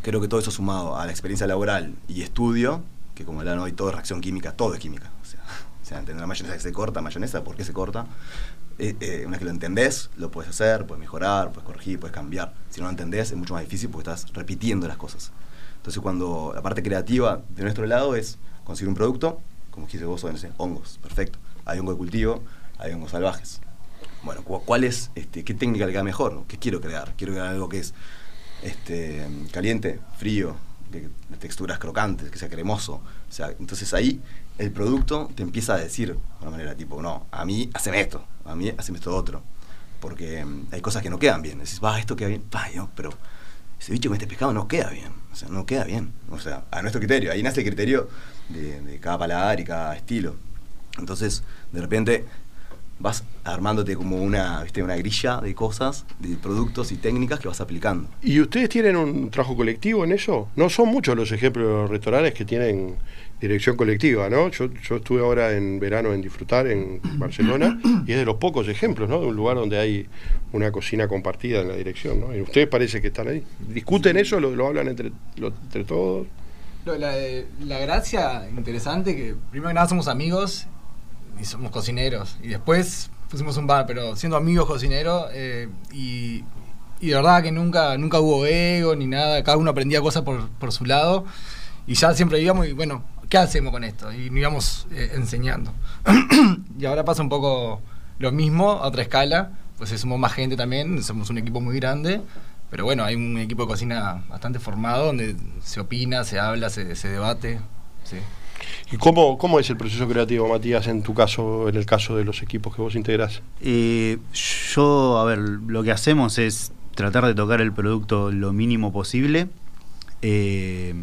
creo que todo eso sumado a la experiencia laboral y estudio, que como hablan hoy, todo es reacción química, todo es química. O sea, entender la mayonesa que se corta, mayonesa, ¿por qué se corta? Eh, eh, una vez que lo entendés, lo puedes hacer, puedes mejorar, puedes corregir, puedes cambiar. Si no lo entendés, es mucho más difícil porque estás repitiendo las cosas. Entonces, cuando la parte creativa de nuestro lado es conseguir un producto, como dijiste vos, no hongos, perfecto. Hay hongo de cultivo, hay hongos salvajes. Bueno, cu- ¿cuál es, este, qué técnica le queda mejor? ¿Qué quiero crear? Quiero crear algo que es este, caliente, frío, de, de texturas crocantes, que sea cremoso. O sea, entonces ahí el producto te empieza a decir de una manera tipo, no, a mí haceme esto, a mí haceme esto otro. Porque mm, hay cosas que no quedan bien. Decís, va, esto queda bien, va, yo, pero ese bicho con este pescado no queda bien. O sea, no queda bien. O sea, a nuestro criterio. Ahí nace el criterio de, cada paladar y cada estilo. Entonces, de repente, vas armándote como una, ¿viste? una grilla de cosas, de productos y técnicas que vas aplicando. ¿Y ustedes tienen un trabajo colectivo en eso? No son muchos los ejemplos de restaurantes que tienen dirección colectiva, ¿no? Yo, yo estuve ahora en verano en Disfrutar en Barcelona y es de los pocos ejemplos, ¿no? De un lugar donde hay una cocina compartida en la dirección, ¿no? Y ustedes parece que están ahí. ¿Discuten eso? ¿Lo, lo hablan entre, entre todos? No, La, la gracia interesante que primero que nada somos amigos y somos cocineros. Y después pusimos un bar, pero siendo amigos cocineros eh, y, y de verdad que nunca, nunca hubo ego ni nada. Cada uno aprendía cosas por, por su lado. Y ya siempre íbamos y bueno, ¿qué hacemos con esto? Y nos íbamos eh, enseñando. y ahora pasa un poco lo mismo a otra escala. Pues se sumó más gente también, somos un equipo muy grande. Pero bueno, hay un equipo de cocina bastante formado donde se opina, se habla, se, se debate. Sí. ¿Y cómo, cómo es el proceso creativo, Matías, en tu caso, en el caso de los equipos que vos integrás? Eh, yo, a ver, lo que hacemos es tratar de tocar el producto lo mínimo posible, eh,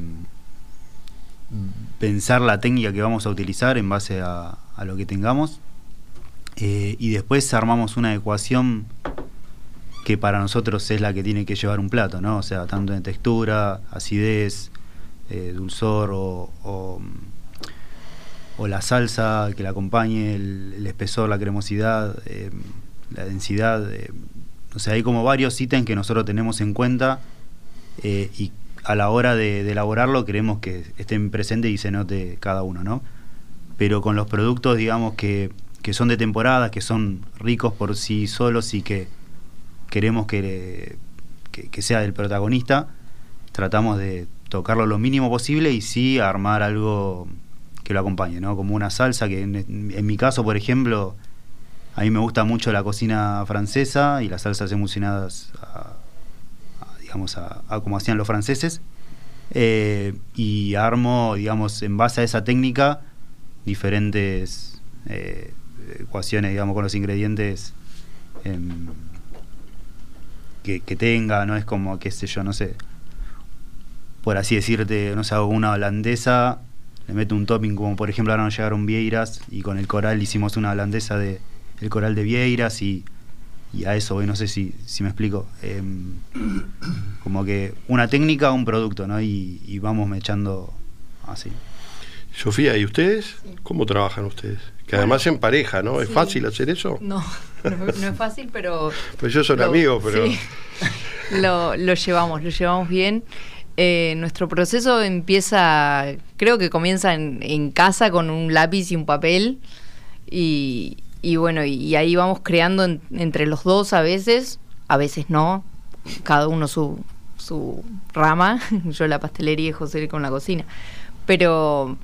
pensar la técnica que vamos a utilizar en base a, lo que tengamos eh, y después armamos una ecuación que para nosotros es la que tiene que llevar un plato, ¿no? O sea, tanto en textura, acidez, eh, dulzor o, o, la salsa que la acompañe, el, espesor, la cremosidad, eh, la densidad. o sea, hay como varios ítems que nosotros tenemos en cuenta y a la hora de, elaborarlo queremos que estén presentes y se note cada uno, ¿no? Pero con los productos, digamos, que, que son de temporada, que son ricos por sí solos y que queremos que, que, sea del protagonista, tratamos de tocarlo lo mínimo posible y sí armar algo que lo acompañe, ¿no? Como una salsa que en, mi caso, por ejemplo, a mí me gusta mucho la cocina francesa y las salsas emulsionadas a, a, como hacían los franceses. Eh, y armo, digamos, en base a esa técnica, diferentes eh, ecuaciones, digamos, con los ingredientes em, que, tenga, ¿no? Es como, qué sé yo, no sé, por así decirte, no sé, hago una holandesa, le meto un topping como por ejemplo ahora nos llegaron vieiras y con el coral hicimos una holandesa de el coral de vieiras y y a eso voy, no sé si, si me explico. Em, como que una técnica, un producto, ¿no? Y, y vamos mechando así. Sofía, ¿y ustedes? ¿Cómo trabajan ustedes? Que además en pareja, ¿no? ¿Es fácil hacer eso? No, no, es fácil, pero... Pues yo soy amigo, pero... lo, lo llevamos, lo llevamos bien. Eh, nuestro proceso empieza, creo que comienza en, en, casa con un lápiz y un papel y, y bueno, y, ahí vamos creando entre los dos a veces, a veces no, cada uno su, su rama, yo la pastelería y José con la cocina. Pero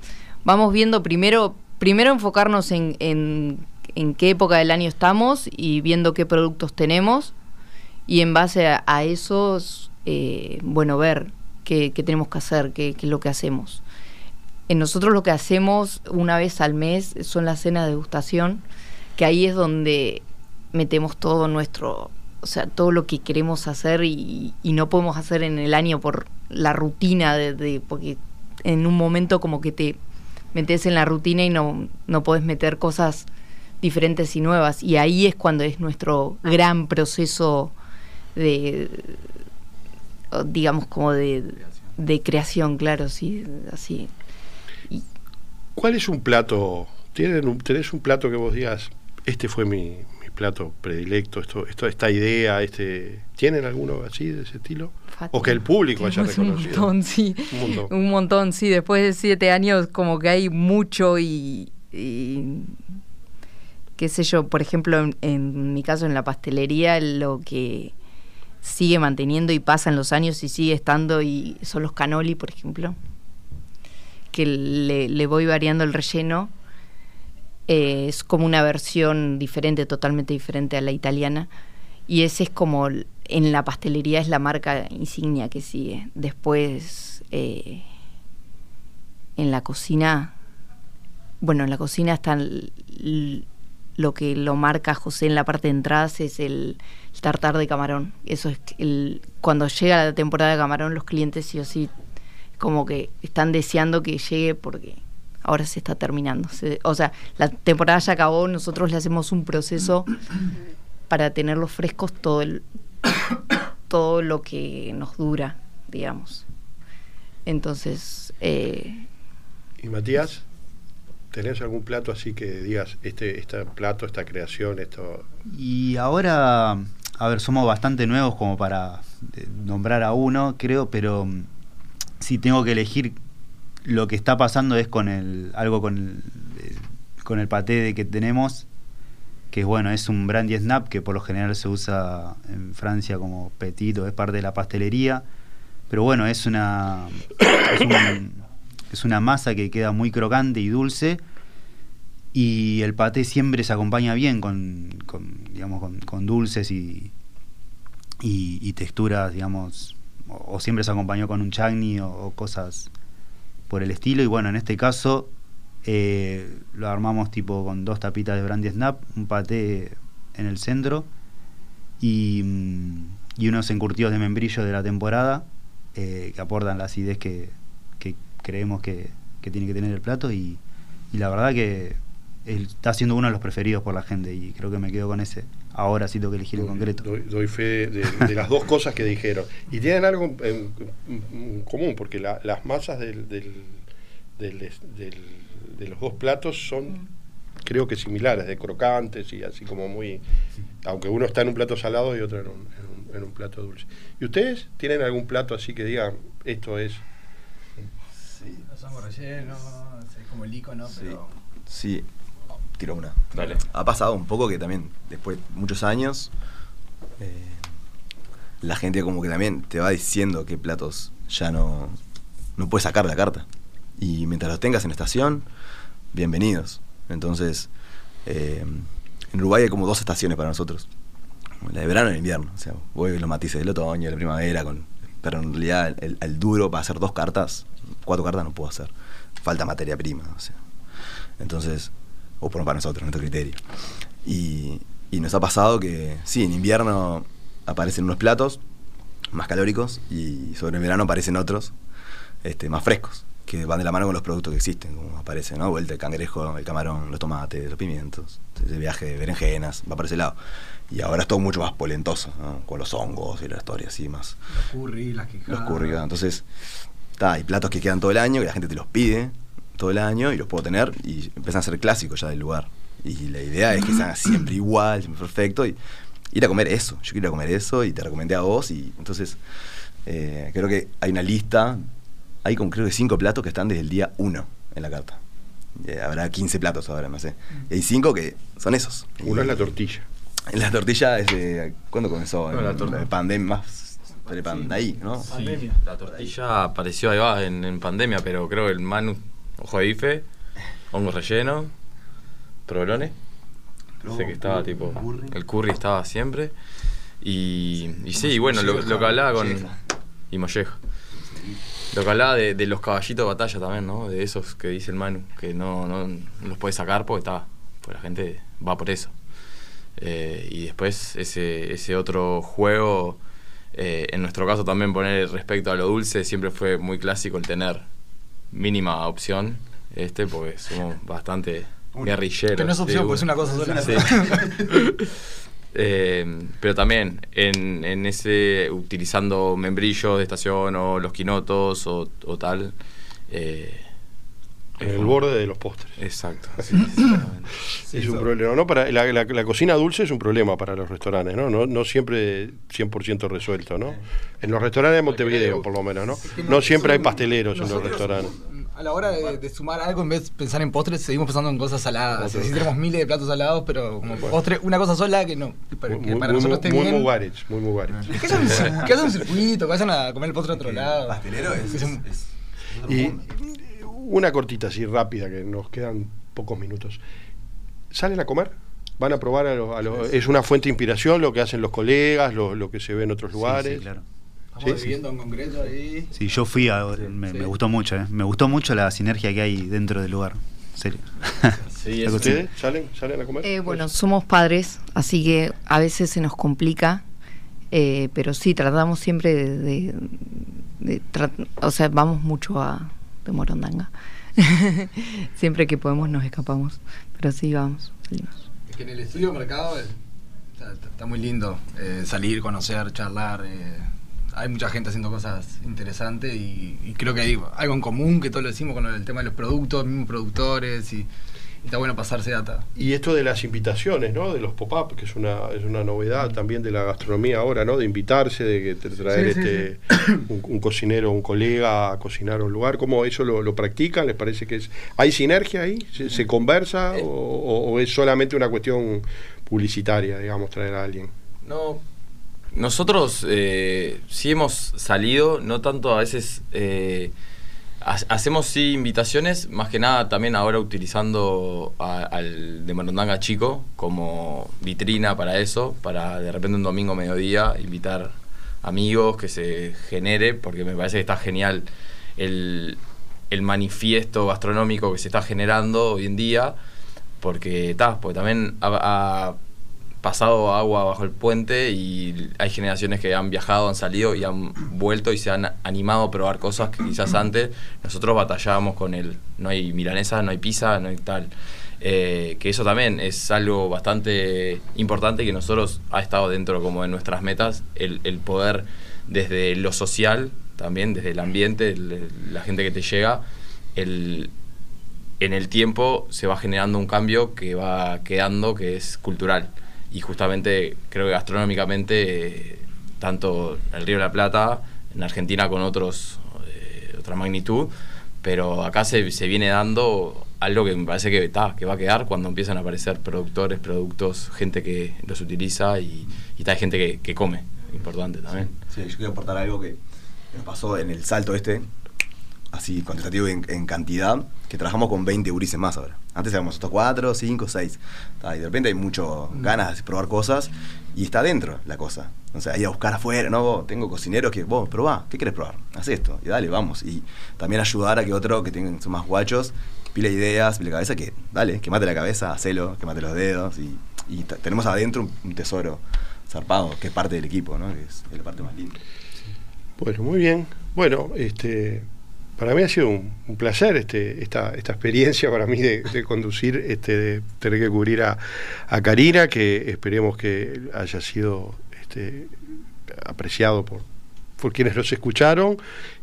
vamos viendo primero, primero enfocarnos en, en, qué época del año estamos y viendo qué productos tenemos y en base a, eso, eh, bueno, ver qué, tenemos que hacer, qué, qué, es lo que hacemos. En nosotros lo que hacemos una vez al mes son las cenas de degustación que ahí es donde metemos todo nuestro, o sea, todo lo que queremos hacer y, no podemos hacer en el año por la rutina, de, porque en un momento como que te metes en la rutina y no, no podés meter cosas diferentes y nuevas. Y ahí es cuando es nuestro gran proceso de, digamos, como de, de creación, claro, sí, así. ¿Cuál es un plato? ¿Tenés un plato que vos digas, este fue mi, plato predilecto, esto, esto, esta idea, este, ¿tienen alguno así de ese estilo? O que el público haya reconocido. Un montón, sí. Un montón. Un montón, sí. Después de siete años, como que hay mucho y, qué sé yo, por ejemplo, en, mi caso en la pastelería, lo que sigue manteniendo y pasa en los años y sigue estando y son los canoli, por ejemplo, que le, le voy variando el relleno eh, es como una versión diferente, totalmente diferente a la italiana. Y ese es como, en la pastelería es la marca insignia que sigue. Después, eh, en la cocina, bueno, en la cocina está lo que lo marca José en la parte de entradas es el, tartar de camarón. Eso es el, cuando llega la temporada de camarón, los clientes sí o sí como que están deseando que llegue porque ahora se está terminando. o sea, la temporada ya acabó, nosotros le hacemos un proceso para tenerlos frescos todo el todo lo que nos dura, digamos. Entonces. Eh, ¿Y Matías? ¿Tenés algún plato así que digas, este, este plato, esta creación, esto? Y ahora, a ver, somos bastante nuevos como para eh, nombrar a uno, creo, pero mm, si tengo que elegir lo que está pasando es con el algo con el, eh, con el paté de que tenemos que bueno es un brandy snap que por lo general se usa en Francia como petito es parte de la pastelería pero bueno es una es, una masa que queda muy crocante y dulce y el paté siempre se acompaña bien con, digamos con, dulces y, y, texturas digamos o, siempre se acompañó con un chagni o cosas por el estilo. Y bueno, en este caso eh, lo armamos tipo con dos tapitas de brandy snap, un paté en el centro y, mm, unos encurtidos de membrillo de la temporada eh, que aportan la acidez que, creemos que, tiene que tener el plato. Y la verdad que está siendo uno de los preferidos por la gente y creo que me quedo con ese. Ahora sí tengo que elegir en concreto. Doy, fe de, las dos cosas que dijeron. Y tienen algo en, común, porque las masas del, del, de los dos platos son, creo que similares, de crocantes y así como muy Aunque uno está en un plato salado y otro en un, en un- en un plato dulce. ¿Y ustedes tienen algún plato así que digan, esto es... Los hongos rellenos, es como el icono, Sí. pero. Sí, tiro una. Dale. Ha pasado un poco que también, después de muchos años, eh, la gente como que también te va diciendo qué platos ya no, no puedes sacar de la carta. Y mientras los tengas en estación, bienvenidos. Entonces, eh, en Uruguay hay como dos estaciones para nosotros. La de verano y de invierno. O sea, voy los matices del otoño, de la primavera, con, pero en realidad el, el duro para hacer dos cartas, cuatro cartas no puedo hacer. Falta materia prima. O sea. Entonces, o por para nosotros, nuestro criterio. Y, y nos ha pasado que, sí, en invierno aparecen unos platos más calóricos y sobre el verano aparecen otros este, más frescos, que van de la mano con los productos que existen, como aparece, ¿no? Vuelta el cangrejo, el camarón, los tomates, los pimientos, ese viaje de berenjenas, va por ese lado. Y ahora es todo mucho más polentoso, ¿no? Con los hongos y la historia así más Los curry, las quijadas. los curry, ¿verdad? entonces está, hay platos que quedan todo el año, que la gente te los pide todo el año y los puedo tener y empiezan a ser clásicos ya del lugar. Y la idea es que sean siempre igual, siempre perfecto y ir a comer eso. Yo quiero ir a comer eso y te recomendé a vos y entonces eh, creo que hay una lista, hay como creo que cinco platos que están desde el día uno en la carta. Eh, habrá 15 platos ahora, no sé. Y hay cinco que son esos. Uno Y- es la tortilla. La tortilla es de... ¿Cuándo comenzó? No, la en pandemia, más... ahí, ¿no? Pandemia. La tortilla apareció ahí va en, en pandemia, pero creo que el Manu, ojo de bife, hongos rellenos, provolones. Sé que estaba tipo. El curry estaba siempre. Y, y sí, y bueno, lo, lo que hablaba con. Y molleja. Lo que hablaba de, de los caballitos de batalla también, ¿no? De esos que dice el Manu, que no, no, no los puedes sacar porque está. Pues la gente va por eso. Eh, y después ese, ese otro juego, eh, en nuestro caso también poner respecto a lo dulce, siempre fue muy clásico el tener mínima opción, este, porque somos bastante guerrilleros. Que no es opción, pues es una cosa sola. Sí. Eh, pero también en, en ese utilizando membrillos de estación o los quinotos o, o tal. eh, En el borde de los postres. Exacto. sí, es un problema, ¿no? Para la, la- la cocina dulce es un problema para los restaurantes, ¿no? No, no siempre 100% resuelto, ¿no? En los restaurantes de Montevideo, por lo menos, ¿no? No siempre hay pasteleros en los restaurantes. A la hora de, de sumar algo, en vez de pensar en postres, seguimos pensando en cosas saladas. Sí, tenemos miles de platos salados, pero como postre, una cosa sola que no. que para, que Muy, para muy, nosotros esté muy bien. muy mugares. Que hagan, un, circuito, que vayan a comer el postre a otro lado. Pastelero es, es, es- es otro Y mundo. Una cortita así rápida, que nos quedan pocos minutos. ¿Salen a comer? ¿Van a probar a los, a los- ¿Es una fuente de inspiración lo que hacen los colegas, lo, lo que se ve en otros lugares? sí, claro. Estamos Sí, viviendo en concreto ahí. Sí, yo fui a. Me, me sí. gustó mucho, ¿eh? Me gustó mucho la sinergia que hay dentro del lugar. Serio. Sí. ¿Ustedes salen, salen a comer? Eh, bueno, somos padres, así que a veces se nos complica, eh, pero sí, tratamos siempre de... de- de tra- o sea, vamos mucho a de Morondanga. siempre que podemos nos escapamos, pero sí, vamos, salimos. Es que en el estudio mercado eh, está, muy lindo eh, salir, conocer, charlar. eh, hay mucha gente haciendo cosas interesantes y, y creo que hay algo en común que todos lo decimos con el tema de los productos, mismos productores y está bueno pasarse data. Y esto de las invitaciones, ¿no? De los pop-up, que es una, es una novedad también de la gastronomía ahora, ¿no? De invitarse, de que te- traer Sí, sí, este Un, un cocinero, un colega a cocinar a un lugar. ¿Cómo eso lo, lo practican? ¿Les parece que es hay sinergia ahí? ¿Se, se conversa o, o- o es solamente una cuestión publicitaria, digamos, traer a alguien? No. Nosotros eh, sí hemos salido, no tanto a veces. eh, hacemos sí invitaciones, más que nada también ahora utilizando a- al de Morondanga Chico como vitrina para eso, para de repente un domingo mediodía invitar amigos que se genere, porque me parece que está genial el, el manifiesto gastronómico que se está generando hoy en día, porque, ta, porque también ha- ha pasado agua bajo el puente y hay generaciones que han viajado, han salido y han vuelto y se han animado a probar cosas que quizás antes nosotros batallábamos con el no hay milanesa, no hay pizza, no hay tal. Eh, que eso también es algo bastante importante que nosotros ha estado dentro como de nuestras metas, el, poder desde lo social, también desde el ambiente, la gente que te llega, el, en el tiempo se va generando un cambio que va quedando, que es cultural. Y justamente creo que gastronómicamente, eh, tanto el Río de la Plata, en Argentina con otros, eh, otra magnitud, pero acá se, se viene dando algo que me parece que, ta, que va a quedar cuando empiezan a aparecer productores, productos, gente que los utiliza y, y ta, hay gente que, que come, importante también. Sí, yo quiero aportar algo que nos pasó en el salto este, así cuantitativo en, en cantidad, que trabajamos con 20 gurises más ahora. Antes éramos estos 4, 5, 6. Y de repente hay mucho ganas de probar cosas y está dentro la cosa. O sea, ir a buscar afuera, ¿no? Vos, tengo cocineros que, vos, probá, ¿qué querés probar? Haz esto, y dale, vamos. Y también ayudar a que otro que tengan, son más guachos, pile ideas, pile cabeza, que dale, que mate la cabeza, hacelo, que mate los dedos. Y, tenemos adentro un, un tesoro zarpado, que es parte del equipo, ¿no? Que es, es la parte más linda. Bueno, muy bien. Bueno, este, para mí ha sido un, placer este, esta, esta experiencia para mí de, conducir, este, de tener que cubrir a, a Karina, que esperemos que haya sido este, apreciado por, quienes nos escucharon.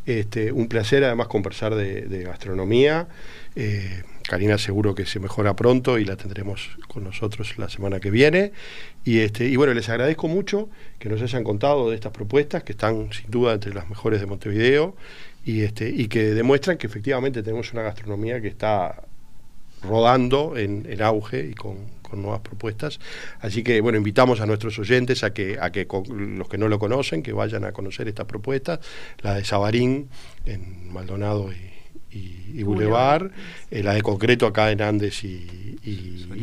Este, un placer además conversar de, de gastronomía. Eh, Karina seguro que se mejora pronto y la tendremos con nosotros la semana que viene. Y, este, y bueno, les agradezco mucho que nos hayan contado de estas propuestas, que están sin duda entre las mejores de Montevideo, y, este, y que demuestran que efectivamente tenemos una gastronomía que está rodando en, en auge y con, con nuevas propuestas. Así que, bueno, invitamos a nuestros oyentes a que, a que con- los que no lo conocen, que vayan a conocer esta propuesta, la de Sabarín en Maldonado y, y, y Boulevard, eh, la de Concreto acá en Andes y,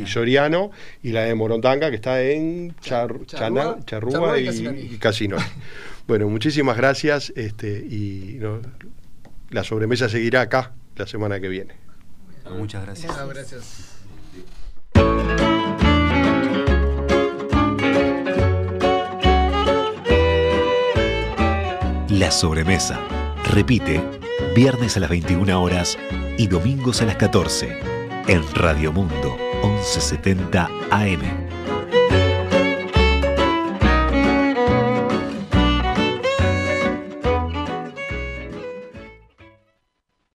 Soriano, y la de Morondanga que está en Char- Chana- Charrúa y Casinoni. Bueno, muchísimas gracias este, y no, la sobremesa seguirá acá la semana que viene. Muchas gracias. Gracias. La sobremesa. Repite, viernes a las 21 horas y domingos a las 14 en Radio Mundo 1170 AM.